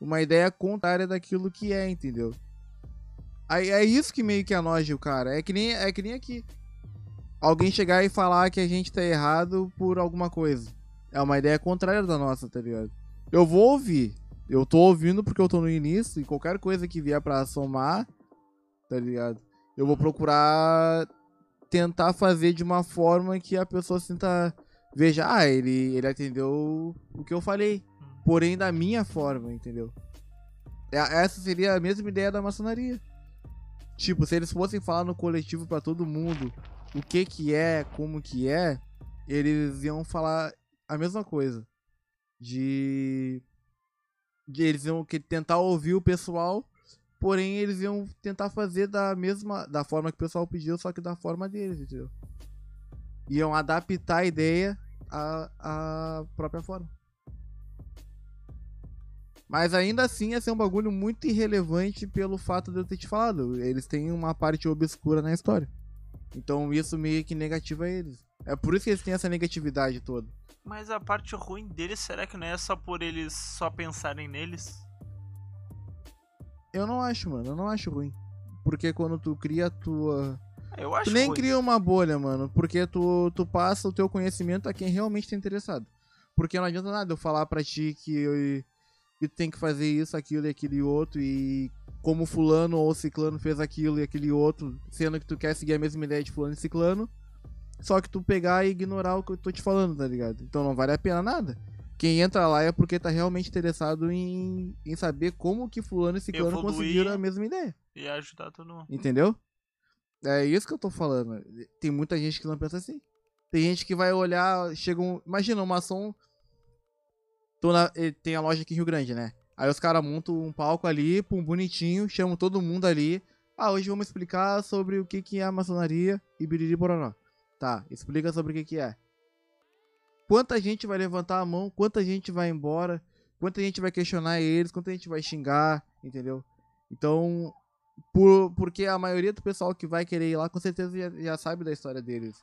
Uma ideia contrária daquilo que é, entendeu? Aí é isso que meio que anoja o cara. É que nem, é que nem aqui. Alguém chegar e falar que a gente tá errado por alguma coisa. É uma ideia contrária da nossa, tá ligado? Eu vou ouvir. Eu tô ouvindo porque eu tô no início e qualquer coisa que vier pra somar, tá ligado? Eu vou procurar tentar fazer de uma forma que a pessoa sinta. Veja, ah, ele, ele atendeu o que eu falei. Porém, da minha forma, entendeu? É- Essa seria a mesma ideia da maçonaria. Tipo, se eles fossem falar no coletivo pra todo mundo o que que é, como que é, eles iam falar a mesma coisa. De. de eles iam que- tentar ouvir o pessoal porém eles iam tentar fazer da mesma, da forma que o pessoal pediu, só que da forma deles, entendeu? Iam adaptar a ideia à, à própria forma. Mas ainda assim ia ser um bagulho muito irrelevante pelo fato de eu ter te falado. Eles têm uma parte obscura na história. Então isso meio que negativa eles. É por isso que eles têm essa negatividade toda. Mas a parte ruim deles, será que não é só por eles só pensarem neles? Eu não acho, mano. Eu não acho ruim. Porque quando tu cria a tua. Eu acho Tu nem ruim. cria uma bolha, mano. Porque tu, tu passa o teu conhecimento a quem realmente tá interessado. Porque não adianta nada eu falar pra ti que, eu, tu tem que fazer isso, aquilo e aquele outro. E como fulano ou ciclano fez aquilo e aquele outro. Sendo que tu quer seguir a mesma ideia de fulano e ciclano. Só que tu pegar e ignorar o que eu tô te falando, tá ligado? Então não vale a pena nada. Quem entra lá é porque tá realmente interessado em, em saber como que fulano e ciclano Evoluir. conseguiram a mesma ideia. E ajudar todo mundo. Entendeu? É isso que eu tô falando. Tem muita gente que não pensa assim. Tem gente que vai olhar, chega um. Imagina, uma ação. Tô na, tem a loja aqui em Rio Grande, né? Aí os caras montam um palco ali, pum, bonitinho, chamam todo mundo ali. Ah, hoje vamos explicar sobre o que, que é a maçonaria e biriri bororó. Tá, explica sobre o que, que é. Quanta gente vai levantar a mão, quanta gente vai embora, quanta gente vai questionar eles, quanta gente vai xingar, entendeu? Então, por, porque a maioria do pessoal que vai querer ir lá, com certeza já, já sabe da história deles.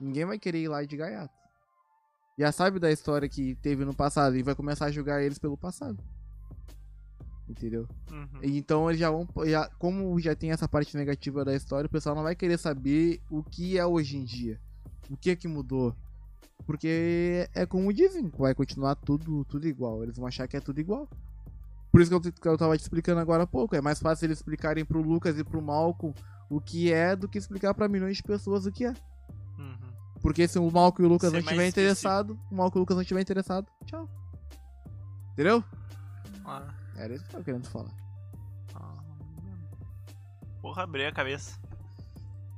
Ninguém vai querer ir lá de gaiato. Já sabe da história que teve no passado e vai começar a julgar eles pelo passado. Entendeu? Uhum. Então eles já vão. Já, como já tem essa parte negativa da história, o pessoal não vai querer saber o que é hoje em dia. O que é que mudou. Porque é como dizem, vai continuar tudo, tudo igual. Eles vão achar que é tudo igual. Por isso que eu, que eu tava te explicando agora há pouco. É mais fácil eles explicarem pro Lucas e pro Malcolm o que é do que explicar pra milhões de pessoas o que é. Porque se o Malcolm e o Lucas Ser não estiver interessado, o Malcolm e o Lucas não estiver interessado, tchau. Entendeu? Ah, Era isso que eu tava querendo falar. ah. Porra, abri a cabeça.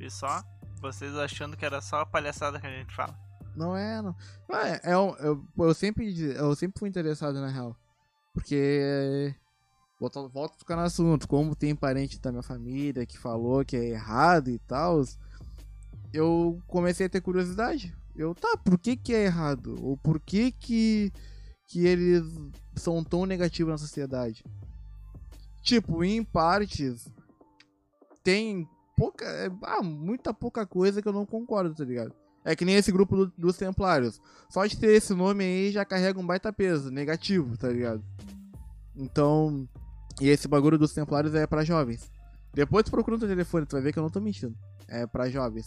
E só vocês achando que era só a palhaçada que a gente fala. Não é, não. Não é, é eu, eu sempre, eu sempre fui interessado na real. Porque. Volto, volto a ficar no assunto. Como tem parente da minha família que falou que é errado e tal. Eu comecei a ter curiosidade. Eu, tá, por que que é errado? Ou por que que, que eles são tão negativos na sociedade? Tipo, em partes, tem pouca. é, Ah, muita pouca coisa que eu não concordo, tá ligado? É que nem esse grupo do- dos Templários. Só de ter esse nome aí já carrega um baita peso, negativo, tá ligado? Então. E esse bagulho dos Templários é pra jovens. Depois tu procura no teu telefone, tu vai ver que eu não tô mentindo. É pra jovens.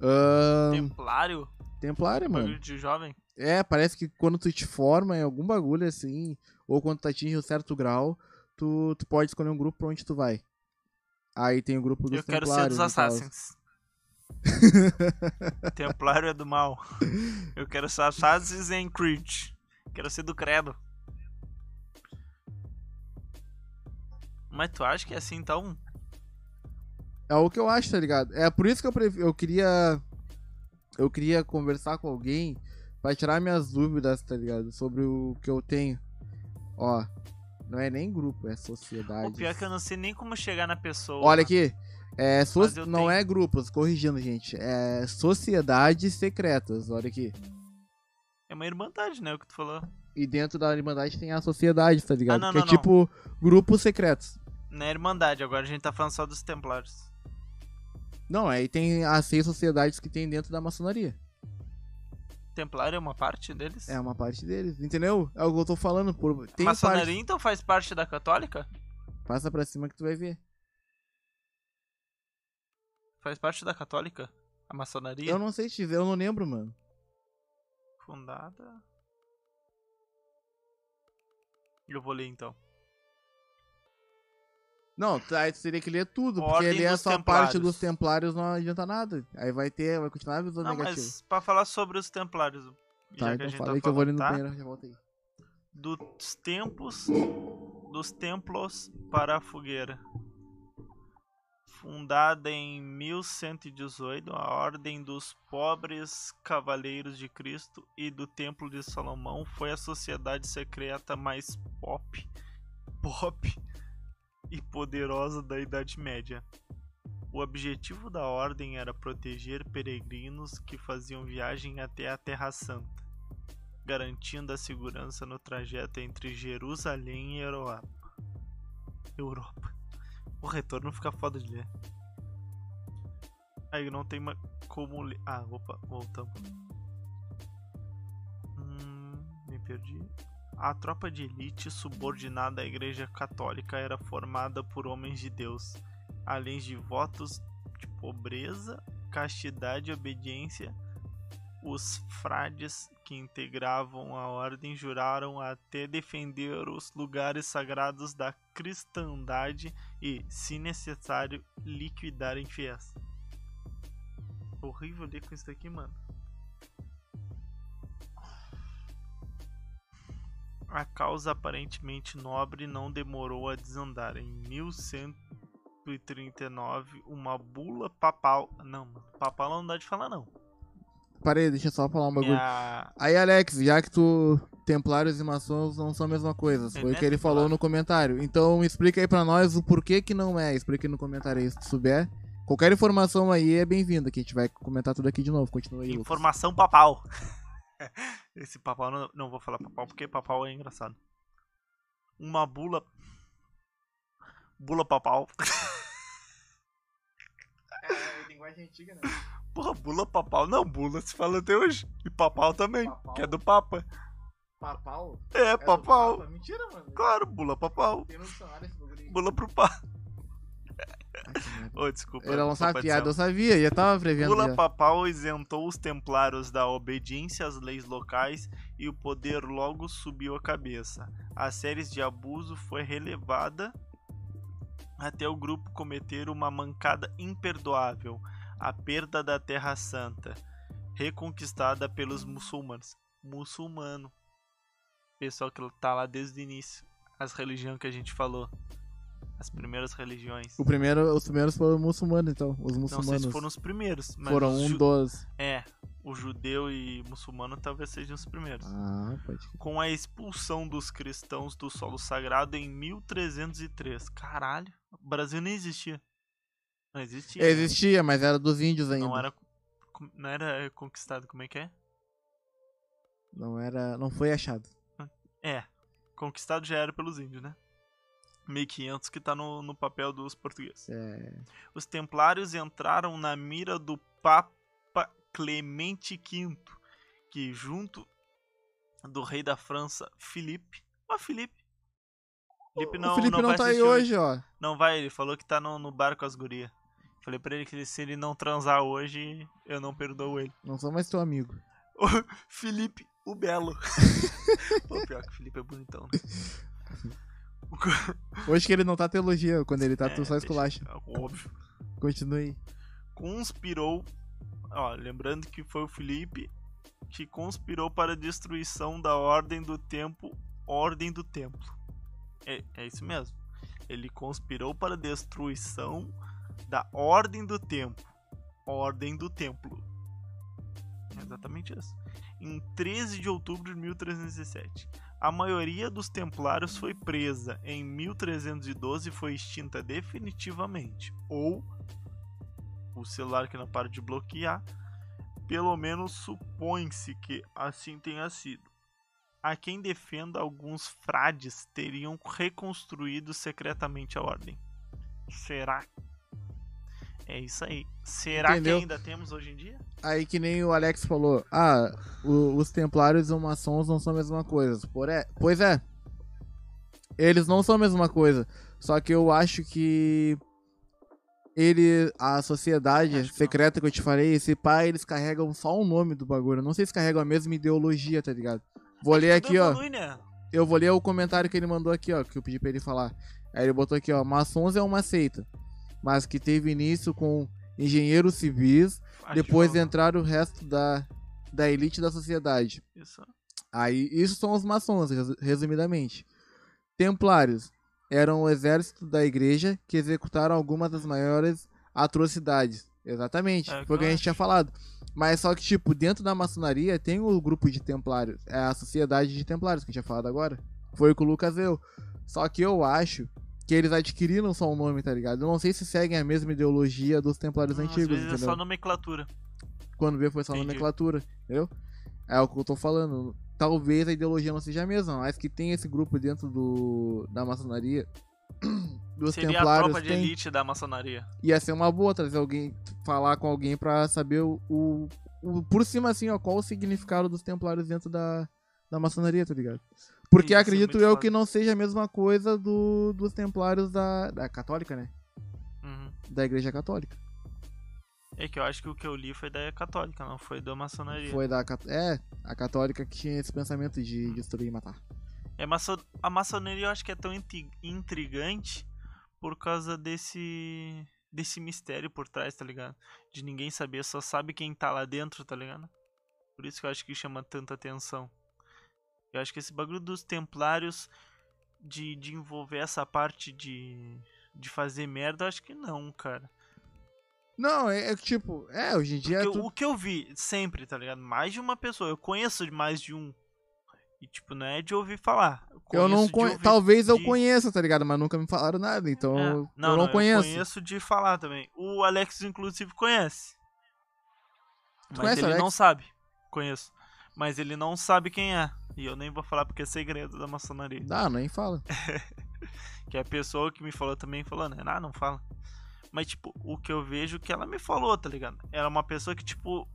Ahn, Templário? Templário, mano. Bagulho de jovem? É, parece que quando tu te forma em algum bagulho assim, ou quando tu atinge um certo grau, tu, tu pode escolher um grupo pra onde tu vai. Aí tem o grupo dos Eu quero ser Templários. dos. Assassins. Templário é do mal. Eu quero ser Assassins em Creed. Quero ser do Credo. Mas tu acha que é assim então? É o que eu acho, tá ligado? É por isso que eu, pref- eu queria. Eu queria conversar com alguém pra tirar minhas dúvidas, tá ligado? Sobre o que eu tenho. Ó, não é nem grupo, é sociedade. O pior é que eu não sei nem como chegar na pessoa. Olha aqui. É, so- não tenho. é grupos, corrigindo, gente. É sociedades secretas, olha aqui. É uma irmandade, né? O que tu falou. E dentro da Irmandade tem a sociedade, tá ligado? Ah, não, que não, é tipo grupos secretos. Não é irmandade, agora a gente tá falando só dos Templários. Não, aí tem as seis sociedades que tem dentro da maçonaria. Templário é uma parte deles? É uma parte deles, entendeu? É o que eu tô falando. Por... Tem Maçonaria parte... então faz parte da católica? Passa pra cima que tu vai ver. Faz parte da católica? A maçonaria? Eu não sei te dizer, eu não lembro, mano. Fundada. Eu vou ler então. Não, aí tu teria que ler tudo, porque Ordem é dos só Templários. parte dos templários, não adianta nada. Aí vai ter, vai continuar a visão Não, negativa. mas pra falar sobre os Templários. Tá, já que então a gente falei tá que eu vou ali no tá? banheiro, já volto aí. Dos tempos. Dos templos para a fogueira. Fundada em 1118, a Ordem dos Pobres Cavaleiros de Cristo e do Templo de Salomão foi a sociedade secreta mais pop, pop e poderosa da Idade Média. O objetivo da ordem era proteger peregrinos que faziam viagem até a Terra Santa, garantindo a segurança no trajeto entre Jerusalém e Europa. Europa. O retorno fica foda de ler. Aí não tem como ler. Ah, opa, voltamos. Hum, me perdi. A tropa de elite subordinada à Igreja Católica era formada por homens de Deus, além de votos de pobreza, castidade e obediência. Os frades que integravam a ordem juraram até defender os lugares sagrados da cristandade e, se necessário, liquidar infiéis. Horrível ler com isso aqui, mano. A causa aparentemente nobre não demorou a desandar. Em 1139, uma bula papal. Não, papal não dá de falar, não. Parei, deixa eu só falar um bagulho. É a... Aí, Alex, já que tu. Templários e maçons não são a mesma coisa. Foi o É que ele falou no comentário. Então explica aí pra nós o porquê que não é. Explica aí no comentário aí se tu souber. Qualquer informação aí é bem-vinda, que a gente vai comentar tudo aqui de novo. Continua aí, Lucas. Informação papal. Esse papal não, não vou falar papal porque papal é engraçado. Uma bula. Bula papal. É, linguagem antiga, né? Porra, bula papal. Não, bula se fala até hoje. E papal também, que é do Papa. Papal? É, papal. Mentira, mano. Claro, bula papal. Tem no dicionário esse bagulho. Bula pro pá. Ô, desculpa. Ele não do piada, eu sabia, já tava prevendo. Bula já. papal isentou os templários da obediência às leis locais e o poder logo subiu a cabeça. A série de abuso foi relevada até o grupo cometer uma mancada imperdoável, a perda da Terra Santa, reconquistada pelos muçulmanos. Muçulmano. Pessoal que tá lá desde o início. As religiões que a gente falou. As primeiras religiões. O primeiro, os primeiros foram muçulmanos, então. Os Não sei muçulmanos se foram os primeiros, mas foram um ju- dos. é, o judeu e muçulmano talvez sejam os primeiros. Ah, pode. Com a expulsão dos cristãos do solo sagrado em 1303. Caralho, o Brasil nem existia. Não existia. né? Existia, mas era dos índios ainda. Não era, não era conquistado, como é que é? Não era. Não foi achado. É, conquistado já era pelos índios, né? 1500 que tá no, no papel dos portugueses. É. Os templários entraram na mira do Papa Clemente V, que junto do rei da França, Filipe. Ó, Filipe. Felipe não, o Felipe não, vai tá aí assistir hoje, ó. Não vai, ele falou que tá no, no bar com as gurias. Falei pra ele que se ele não transar hoje, eu não perdoo ele. Não sou mais teu amigo. Ô, Felipe, o Belo. Pô, pior que o Felipe é bonitão, né? Hoje que ele não tá te elogia, quando ele tá, É, tu só deixa- esculacha. Óbvio. Continue. Conspirou. Ó, lembrando que foi o Felipe que conspirou para a destruição da Ordem do Tempo. Ordem do Templo. É, é isso mesmo. Ele conspirou para a destruição da Ordem do Tempo. Ordem do Templo. É exatamente isso. Em 13 de outubro de 1317. A maioria dos templários foi presa. Em 1312 foi extinta definitivamente. Ou o celular que não para de bloquear. Pelo menos supõe-se que assim tenha sido. Há quem defenda alguns frades teriam reconstruído secretamente a ordem. Será? É isso aí. Será Entendeu? que ainda temos hoje em dia? Aí que nem o Alex falou, ah, o- os templários e os maçons não são a mesma coisa. Por é, pois é. Eles não são a mesma coisa. Só que eu acho que ele, a sociedade secreta que eu te falei, esse pai, eles carregam só o nome do bagulho. Eu não sei se carregam a mesma ideologia, tá ligado? Vou ler aqui, ó. né? Eu vou ler o comentário que ele mandou aqui, ó, que eu pedi pra ele falar. Aí ele botou aqui, ó, maçons é uma seita, mas que teve início com engenheiros civis, Acho depois entraram o resto da, da elite da sociedade. Isso. Aí, isso são os maçons, resu- resumidamente. Templários eram o exército da igreja que executaram algumas das maiores atrocidades. Exatamente, É, foi o que a gente tinha falado. Mas só que, tipo, dentro da maçonaria tem o grupo de templários, é a sociedade de templários que eu tinha falado agora. Foi o que o Lucas deu. Só que eu acho que eles adquiriram só o nome, tá ligado? Eu não sei se seguem a mesma ideologia dos templários Não, às antigos, vezes é entendeu? só nomenclatura. Quando vê foi só Entendi. nomenclatura, entendeu? É o que eu tô falando. Talvez a ideologia não seja a mesma, mas que tem esse grupo dentro do da maçonaria. Dos Seria a templários tropa de tem. elite da maçonaria. Ia ser uma boa trazer alguém, falar com alguém pra saber o, o, o- por cima assim, ó, qual o significado dos templários dentro da, da maçonaria, tá ligado? Porque Isso é acredito eu foda. que não seja a mesma coisa do, dos templários da, da católica, né? Uhum. Da igreja católica. É que eu acho que o que eu li foi da católica, não foi da maçonaria. Foi da é, a católica que tinha esse pensamento de destruir e matar. É, maço... A maçonaria eu acho que é tão intri- intrigante por causa desse desse mistério por trás, tá ligado? De ninguém saber, só sabe quem tá lá dentro, tá ligado? Por isso que eu acho que chama tanta atenção. Eu acho que esse bagulho dos templários de, de envolver essa parte de, de fazer merda, eu acho que não, cara. Não, é, é que, tipo, é, hoje em dia é tudo... o que eu vi sempre, tá ligado? Mais de uma pessoa. Eu conheço mais de um. E, tipo, não é de ouvir falar. Eu não conheço de Talvez eu conheça, tá ligado? Mas nunca me falaram nada, então É. eu não, conheço. Eu conheço de falar também. O Alex, inclusive, conhece. Mas conhece o ele Alex? não sabe. Conheço. Mas ele não sabe quem é. E eu nem vou falar porque é segredo da maçonaria. Dá, nem fala. Que a pessoa que me falou também falou, né? Ah, não fala. Mas, tipo, o que eu vejo que ela me falou, tá ligado? Ela é uma pessoa que, tipo,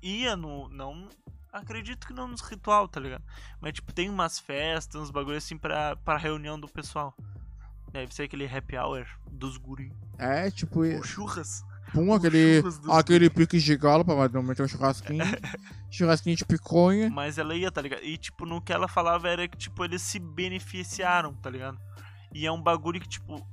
ia no. Não. Acredito que não nos ritual, tá ligado? Mas, tipo, tem umas festas, uns bagulhos assim pra, pra reunião do pessoal. Deve ser aquele happy hour dos guri. É, tipo, Ou churras. Pum, aquele, aquele pique de galo pra meter um churrasquinho. churrasquinho de piconha. Mas ela ia, tá ligado? E, tipo, no que ela falava era que, tipo, eles se beneficiaram, tá ligado? E é um bagulho que, tipo,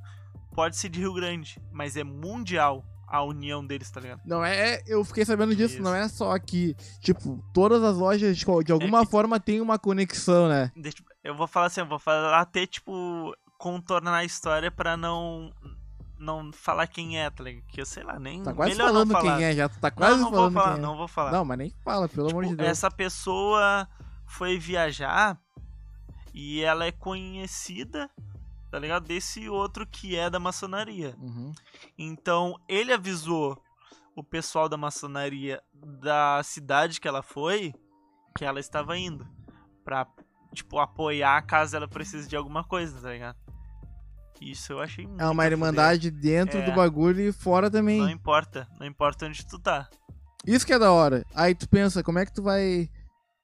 pode ser de Rio Grande, mas é mundial a união deles, tá ligado? Não é, eu fiquei sabendo disso, Isso. não é só aqui. Tipo, todas as lojas, de, de alguma É que- forma, tem uma conexão, né? Eu vou falar assim, eu vou falar até, tipo, contornar a história pra não não falar quem é, tá ligado? Que eu sei lá, nem Tá quase falando não quem é, já tá Não, quase não vou falando falar, quem é. não vou falar. Não, mas nem fala, pelo amor de Tipo, Deus. essa pessoa foi viajar e ela é conhecida, tá ligado? Desse outro que é da maçonaria. Uhum. Então, ele avisou o pessoal da maçonaria da cidade que ela foi que ela estava indo pra, tipo, apoiar caso ela precise de alguma coisa, tá ligado? Isso eu achei muito É uma irmandade dentro É. do bagulho e fora também. Não importa, não importa onde tu tá. Isso que é da hora. Aí tu pensa, como é que tu vai.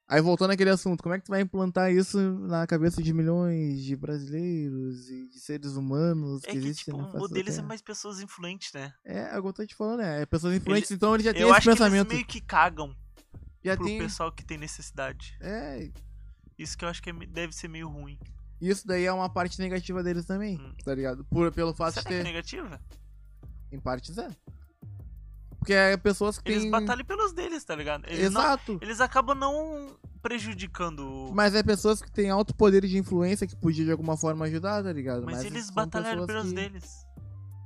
Aí voltando àquele assunto, como é que tu vai implantar isso na cabeça de milhões de brasileiros e de seres humanos É que que, existem tipo, na face deles é mais pessoas influentes, né? É, é que eu tô te falando, né? É pessoas influentes, então eles já têm Eu esse acho que pensamento. eles meio que cagam Já pro tem. pessoal que tem necessidade. É, Isso que eu acho que é deve ser meio ruim. Isso daí é uma parte negativa deles também, Hum. tá ligado? Por, pelo fato Será de que é ter. negativa? Em partes é. Porque é pessoas que Eles têm. batalham pelos deles, tá ligado? Eles, não- Exato. eles acabam não prejudicando. Mas é pessoas que têm alto poder de influência que podia de alguma forma ajudar, tá ligado? Mas, eles são batalharam pelos que- deles.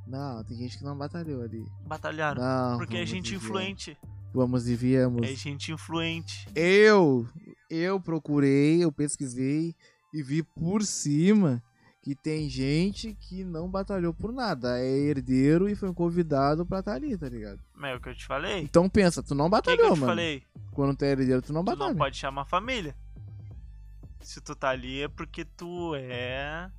Não, tem gente que não batalhou ali. Batalharam. Não. porque é gente influente. Vamos e viemos. É gente influente. Eu, eu procurei, eu pesquisei e vi por cima que tem gente que não batalhou por nada. É herdeiro e foi convidado pra estar ali, tá ligado? Mas é o que eu te falei. Então pensa, tu não O que, que batalhou, eu te mano. falei? Quando tu é herdeiro, tu não Tu batalha. não pode chamar família. Se tu tá ali é porque tu é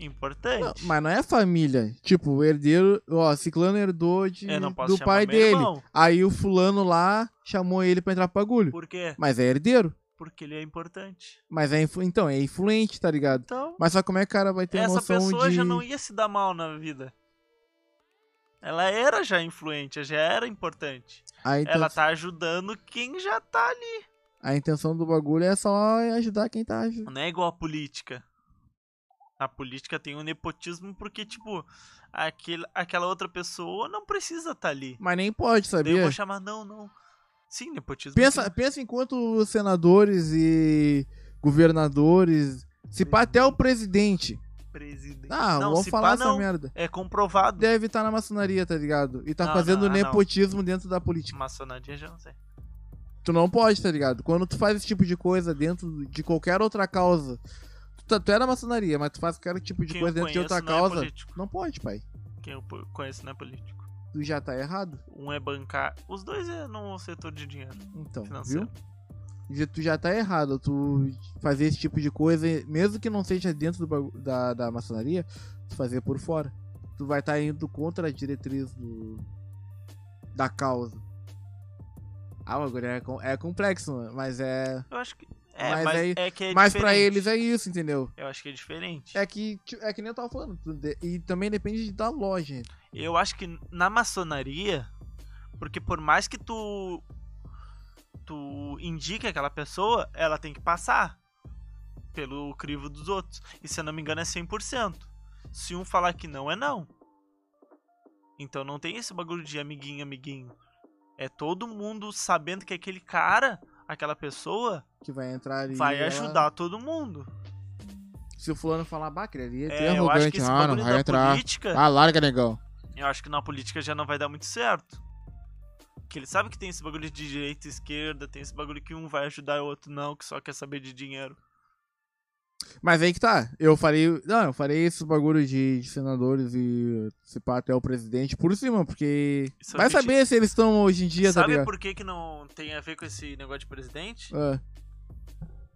importante. Não, mas não é família. Tipo, o herdeiro, ó, Ciclano herdou de, do pai dele. irmão. Aí o fulano lá chamou ele pra entrar pro bagulho. Por quê? Mas é herdeiro. Porque ele é importante. Mas é influ... então, é influente, tá ligado? Então, Mas só como é que o cara vai ter essa noção pessoa de. já não ia se dar mal na vida. Ela era já influente, já era importante. a, inten- Ela tá ajudando quem já tá ali. a intenção do bagulho é só ajudar quem tá ajudando. Não é igual a política. A política tem um nepotismo porque, tipo, aquele, aquela outra pessoa não precisa estar ali. Mas nem pode, Daí eu sabia? vou chamar, não, não. Sim, nepotismo. Pensa, sim. pensa em quantos senadores e governadores. Se pá, até o presidente. Presidente. Ah, não, vou falar pá, essa não. merda. É comprovado. Deve estar na maçonaria, tá ligado? E tá Não, fazendo não, ah, não. nepotismo dentro da política. Maçonaria já não sei. Tu não pode, tá ligado? Quando tu faz esse tipo de coisa dentro de qualquer outra causa, Tu, tu é da maçonaria, mas tu faz qualquer tipo de Quem coisa dentro de outra é causa. político. não pode, pai. Quem eu conheço não é político. Tu já tá errado. Um é bancar. Os dois é no setor de dinheiro Então, financeiro. viu? Tu já tá errado. Tu fazer esse tipo de coisa, mesmo que não seja dentro do da, da maçonaria, tu fazer por fora. Tu vai estar indo contra a diretriz do, da causa. Ah, o bagulho é, é complexo, mas é. Eu acho que. É, Mas mas, aí- é que é mas pra eles é isso, entendeu? Eu acho que é diferente. É que, é que nem eu tava falando. E também depende da loja. Eu acho que na maçonaria, porque por mais que tu tu indique aquela pessoa, ela tem que passar pelo crivo dos outros. E se eu não me engano é 100%. Se um falar que não, é não. Então não tem esse bagulho de amiguinho, amiguinho. É todo mundo sabendo que aquele cara, aquela pessoa, Que vai entrar ali. vai ela- ajudar todo mundo. Se o fulano falar, bah, aquele ali é, É, eu acho arrogante. que esse ah, não vai entrar. política, Ah, larga, negão. eu acho que na política já não vai dar muito certo. Que ele sabe que tem esse bagulho de direita e esquerda, tem esse bagulho que um vai ajudar o outro não, que só quer saber de dinheiro. Mas aí que tá. Eu farei. Não, eu farei esses bagulho de, de senadores e se pá até o presidente por cima, porque. Isso vai gente- saber se eles estão hoje em dia, tá sabe ligado? por que, que não tem a ver com esse negócio de presidente? Ah,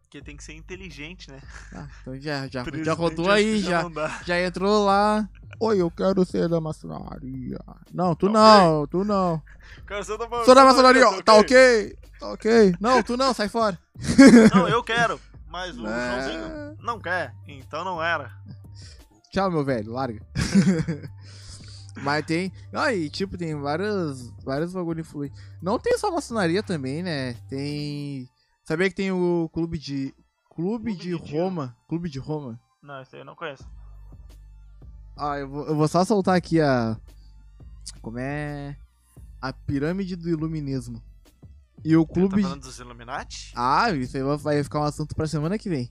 Porque tem que ser inteligente, né? ah, então já, já, já rodou aí, já, dá. já entrou lá. Oi, eu quero ser da maçonaria. Não, tu Tá não, tu não. Cara, tá Sou da maçonaria, tá tá ok? Tá ok. Não, tu não, sai fora. Não, eu quero, mas o É. Joãozinho não quer, então não era. Tchau, meu velho, larga. Mas tem. Ah, e tipo, tem vários, vários bagulho influentes. Não tem só maçonaria também, né? Tem. Sabia que tem o clube de. Clube, Clube de, de. Roma. Clube de Roma. Não, esse aí eu não conheço. Ah, eu vou, eu vou só soltar aqui a. Como é. A pirâmide do iluminismo. E o Tá clube. falando dos Illuminati? Ah, isso aí vai ficar um assunto pra semana que vem.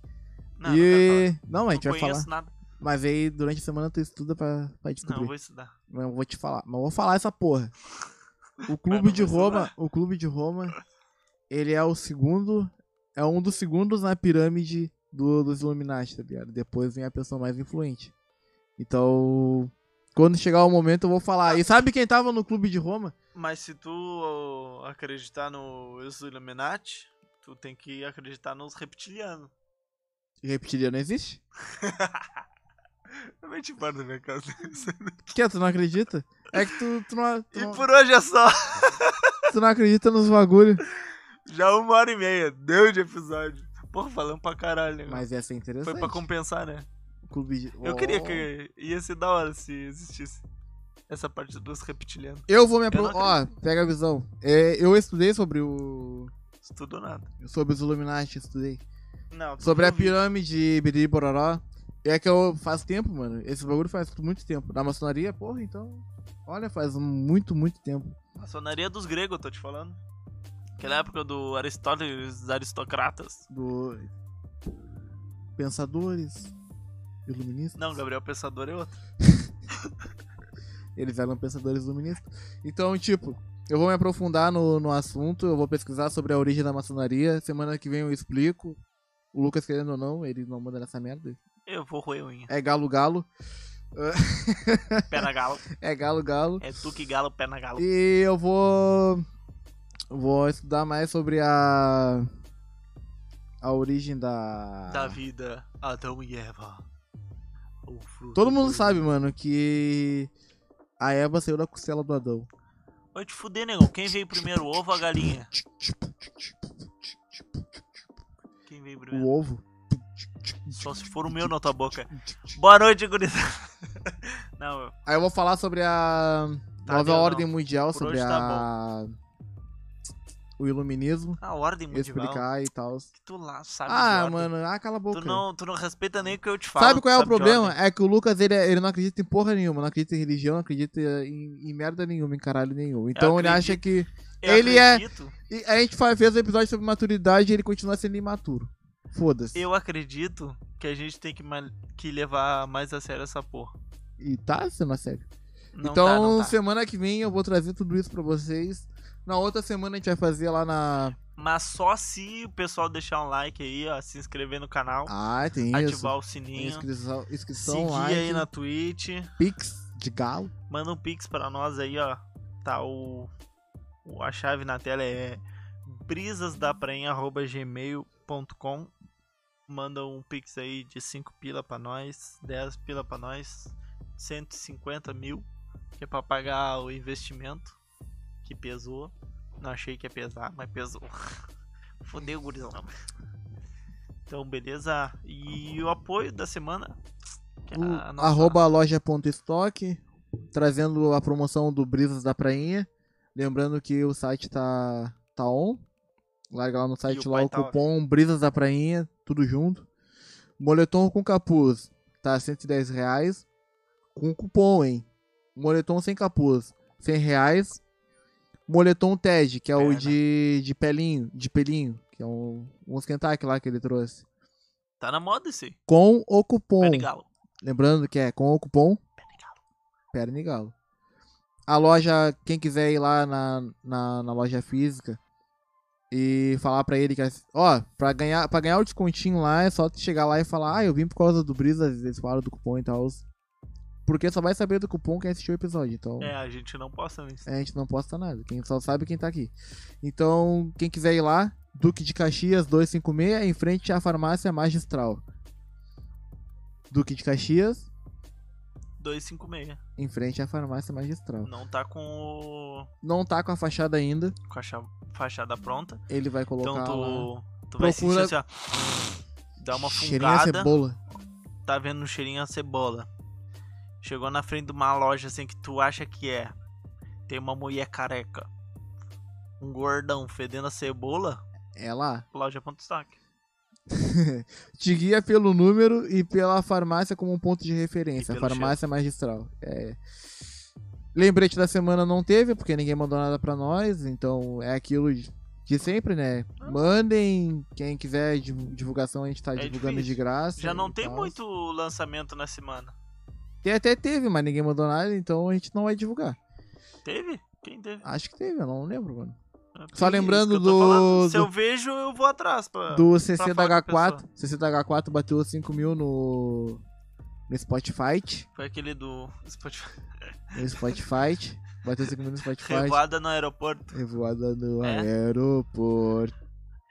Não, não e. Não, mas a gente Não vai falar. nada. Mas aí durante a semana tu estuda pra, pra descobrir. Não, eu vou estudar. Eu vou te falar. Mas eu vou falar essa porra. O clube não de Roma, estudar. o clube de Roma, ele é o segundo, é um dos segundos na pirâmide do, dos Illuminati, tá ligado? Depois vem a pessoa mais influente. Então, quando chegar o momento eu vou falar. E sabe quem tava no clube de Roma? Mas se tu ó, acreditar nos Illuminati, tu tem que acreditar nos reptilianos. Reptiliano existe? Eu vou te embora da minha casa. Que é, tu não acredita? É que tu, tu, não, tu, E não, por hoje é só. tu não acredita nos bagulho. Já uma hora e meia. Deu de episódio. Porra, falando pra caralho. né? Mas essa é interessante. Foi pra compensar, né? Clube de... Eu queria Oh. que ia ser da hora se existisse essa parte dos reptilianos. Eu vou me apro... Eu não Ó, pega a visão. É, eu estudei sobre o... Estudou nada. Sobre os Illuminati, estudei. Não, Sobre a pirâmide Biriri Bororó. É que eu faz tempo, mano. Esse bagulho faz muito tempo. Na maçonaria, porra, então. Olha, faz muito, muito tempo. Maçonaria dos gregos, eu tô te falando. Aquela época do Aristóteles, dos aristocratas. Do. Pensadores. Iluministas. Não, Gabriel Pensador é outro. Eles eram pensadores iluministas. Então, tipo, eu vou me aprofundar no, no assunto. Eu vou pesquisar sobre a origem da maçonaria. Semana que vem eu explico. O Lucas, querendo ou não, ele não manda nessa merda. Eu vou roer unha. É galo-galo. Pé na galo. É galo-galo. É tu que galo, pé na galo. E eu vou. Vou estudar mais sobre a. A origem da. Da vida, Adão e Eva. O Todo mundo do- sabe, mano, que. A Eva saiu da costela do Adão. Vai te fuder, negão. Quem veio primeiro, o ovo ou a galinha? Quem veio O primeiro? ovo. Só se for o meu na tua boca. Boa noite, gurizada. Não, eu- Aí eu vou falar sobre a. Tá, Nova Ordem não. Mundial, Por sobre tá a. O iluminismo. a ordem mundial. Explicar e tal. Que tu lá sabe Ah, mano, ah, cala a boca. Tu não, tu não respeita nem o que eu te falo. Sabe qual é o sabe de problema? É que o Lucas, ele, ele não acredita em porra nenhuma, não acredita em religião, não acredita em, em merda nenhuma, em caralho nenhum. Então ele acha que. Eu ele é- acredito, e a gente fez um episódio sobre maturidade e ele continua sendo imaturo. Foda-se. Eu acredito que a gente tem que, que levar mais a sério essa porra. E tá sendo a sério. Não então, tá, tá. semana que vem eu vou trazer tudo isso pra vocês. Na outra semana a gente vai fazer lá na. Mas só se o pessoal deixar um like aí, ó, se inscrever no canal, Ah, tem isso. ativar o sininho, inscrição, inscrição seguir like, aí na Twitch, Pix de galo. manda um pix pra nós aí, ó. Tá o, a chave na tela é brisasdaprainha@gmail.com. Manda um pix aí de 5 pila pra nós, 10 pila pra nós, 150 mil, que é pra pagar o investimento que pesou. Não achei que ia pesar, mas pesou. Fodeu, gurizão. Então, beleza? E o apoio da semana? é a nossa- Arroba loja.estoque, trazendo a promoção do Brisas da Prainha. Lembrando que o site tá, tá on. Larga lá no site o lá o tá cupom Brisas da Prainha, tudo junto. Moletom com capuz tá 110 reais. Com cupom, hein? Moletom sem capuz, 100 reais. Moletom TED, que é o de, de pelinho, de pelinho, que é um, um Kentucky lá que ele trouxe. Tá na moda esse. Com o cupom. Pé de galo. Lembrando que é com o cupom Pé de galo. Perna e Galo. A loja, quem quiser ir lá na, na, na loja física e falar pra ele que, é- ó, pra ganhar, pra ganhar o descontinho lá é só chegar lá e falar, ah, eu vim por causa do Brisa, eles falaram do cupom e tal. Porque só vai saber do cupom quem assistiu o episódio, então É, a gente não posta nisso. a gente não posta nada, quem só sabe quem tá aqui. Então, quem quiser ir lá, Duque de Caxias 256, em frente à farmácia magistral. Duque de Caxias, 256. em frente à farmácia magistral. Não tá com, o... Não tá com a fachada ainda, com a cha- fachada pronta. ele vai colocar Então lá. tu, tu vai sentir assim, ó. Dá uma Cheirinho a fungada. cebola. Tá vendo um cheirinho a cebola. Chegou na frente de uma loja assim que tu acha que é. Tem uma mulher careca. Um gordão fedendo a cebola. É lá. Loja ponto destaque. Te guia pelo número e pela farmácia como um ponto de referência. Farmácia magistral. É. Lembrete da semana não teve, porque ninguém mandou nada pra nós. Então é aquilo de sempre, né? Mandem. Quem quiser divu- divulgação, a gente tá É divulgando difícil. de graça. Já não tem tal. muito lançamento na semana. Tem, até teve, mas ninguém mandou nada, então a gente não vai divulgar. Teve? Quem teve? Acho que teve, eu não lembro, mano. É Só lembrando do- falando. Se do- eu vejo, eu vou atrás. Pra... Do CC da falar com a H4. CC da H4 bateu 5 mil no. No Spotify. Foi aquele do Spotify. No Spotify. Bateu 5 mil no Spotify. Revoada no aeroporto. Revoada no É? aeroporto.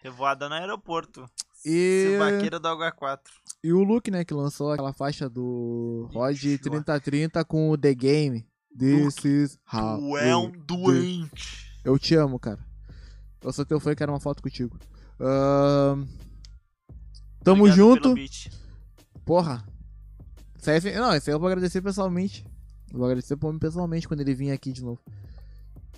Revoada no aeroporto. E- do H4. E o Luke, né, que lançou aquela faixa do Rod Ixi, 3030 com o The Game. This is how. Tu é um doente. Eu te amo, cara. Eu sou teu fã e quero uma foto contigo. Ahn, Tamo Obrigado junto. Porra. Aí- não, isso aí eu vou agradecer pessoalmente. Eu Vou agradecer pro homem pessoalmente quando ele vir aqui de novo.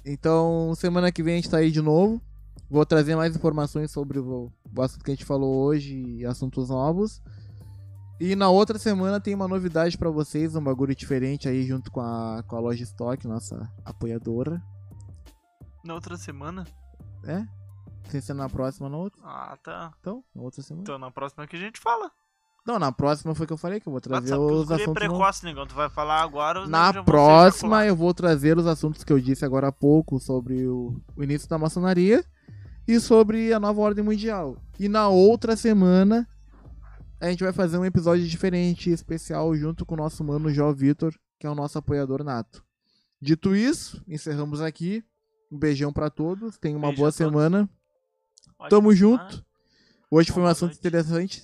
Então, semana que vem a gente tá aí de novo. Vou trazer mais informações sobre o, o assunto que a gente falou hoje e assuntos novos. E na outra semana tem uma novidade pra vocês, um bagulho diferente aí junto com a, com a Loja Stock, nossa apoiadora. Na outra semana? É? Sem ser na próxima, na outra. Ah, tá. Então, na outra semana. Então na próxima que a gente fala. Não, na próxima foi que eu falei que eu vou trazer os é assuntos precoce, negão. Tu vai falar agora. Na próxima eu vou trazer os assuntos que eu disse agora há pouco sobre o, o início da maçonaria e sobre a nova ordem mundial. E na outra semana a gente vai fazer um episódio diferente, especial, junto com o nosso mano Jó Vitor, que é o nosso apoiador nato. Dito isso, encerramos aqui. Um beijão pra todos. Tenham uma Beijo boa semana. Ótima Tamo junto. Hoje foi um Boa assunto noite. interessante.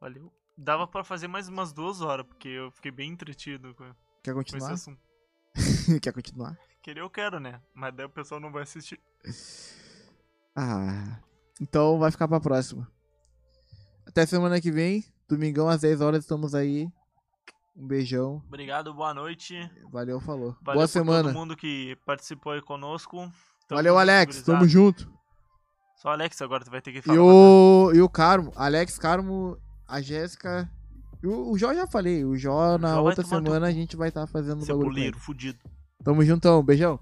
Valeu. Dava pra fazer mais umas duas horas, porque eu fiquei bem entretido com, Quer com esse continuar? assunto. Quer continuar? Querer eu quero, né? Mas daí o pessoal não vai assistir. Ah, então vai ficar pra próxima. Até semana que vem, domingão às 10 horas estamos aí. Um beijão, Obrigado, boa noite. valeu, falou. Valeu Boa semana. todo mundo que participou aí conosco. Tamo Valeu, Alex, tamo junto. Só Alex agora tu vai ter que E falar. o, e o Carmo, Alex, Carmo, a Jéssica. e O, o Jó já falei, o Jó na Jó outra semana a gente vai estar fazendo o Seu bagulho. fudido. Tamo juntão, beijão.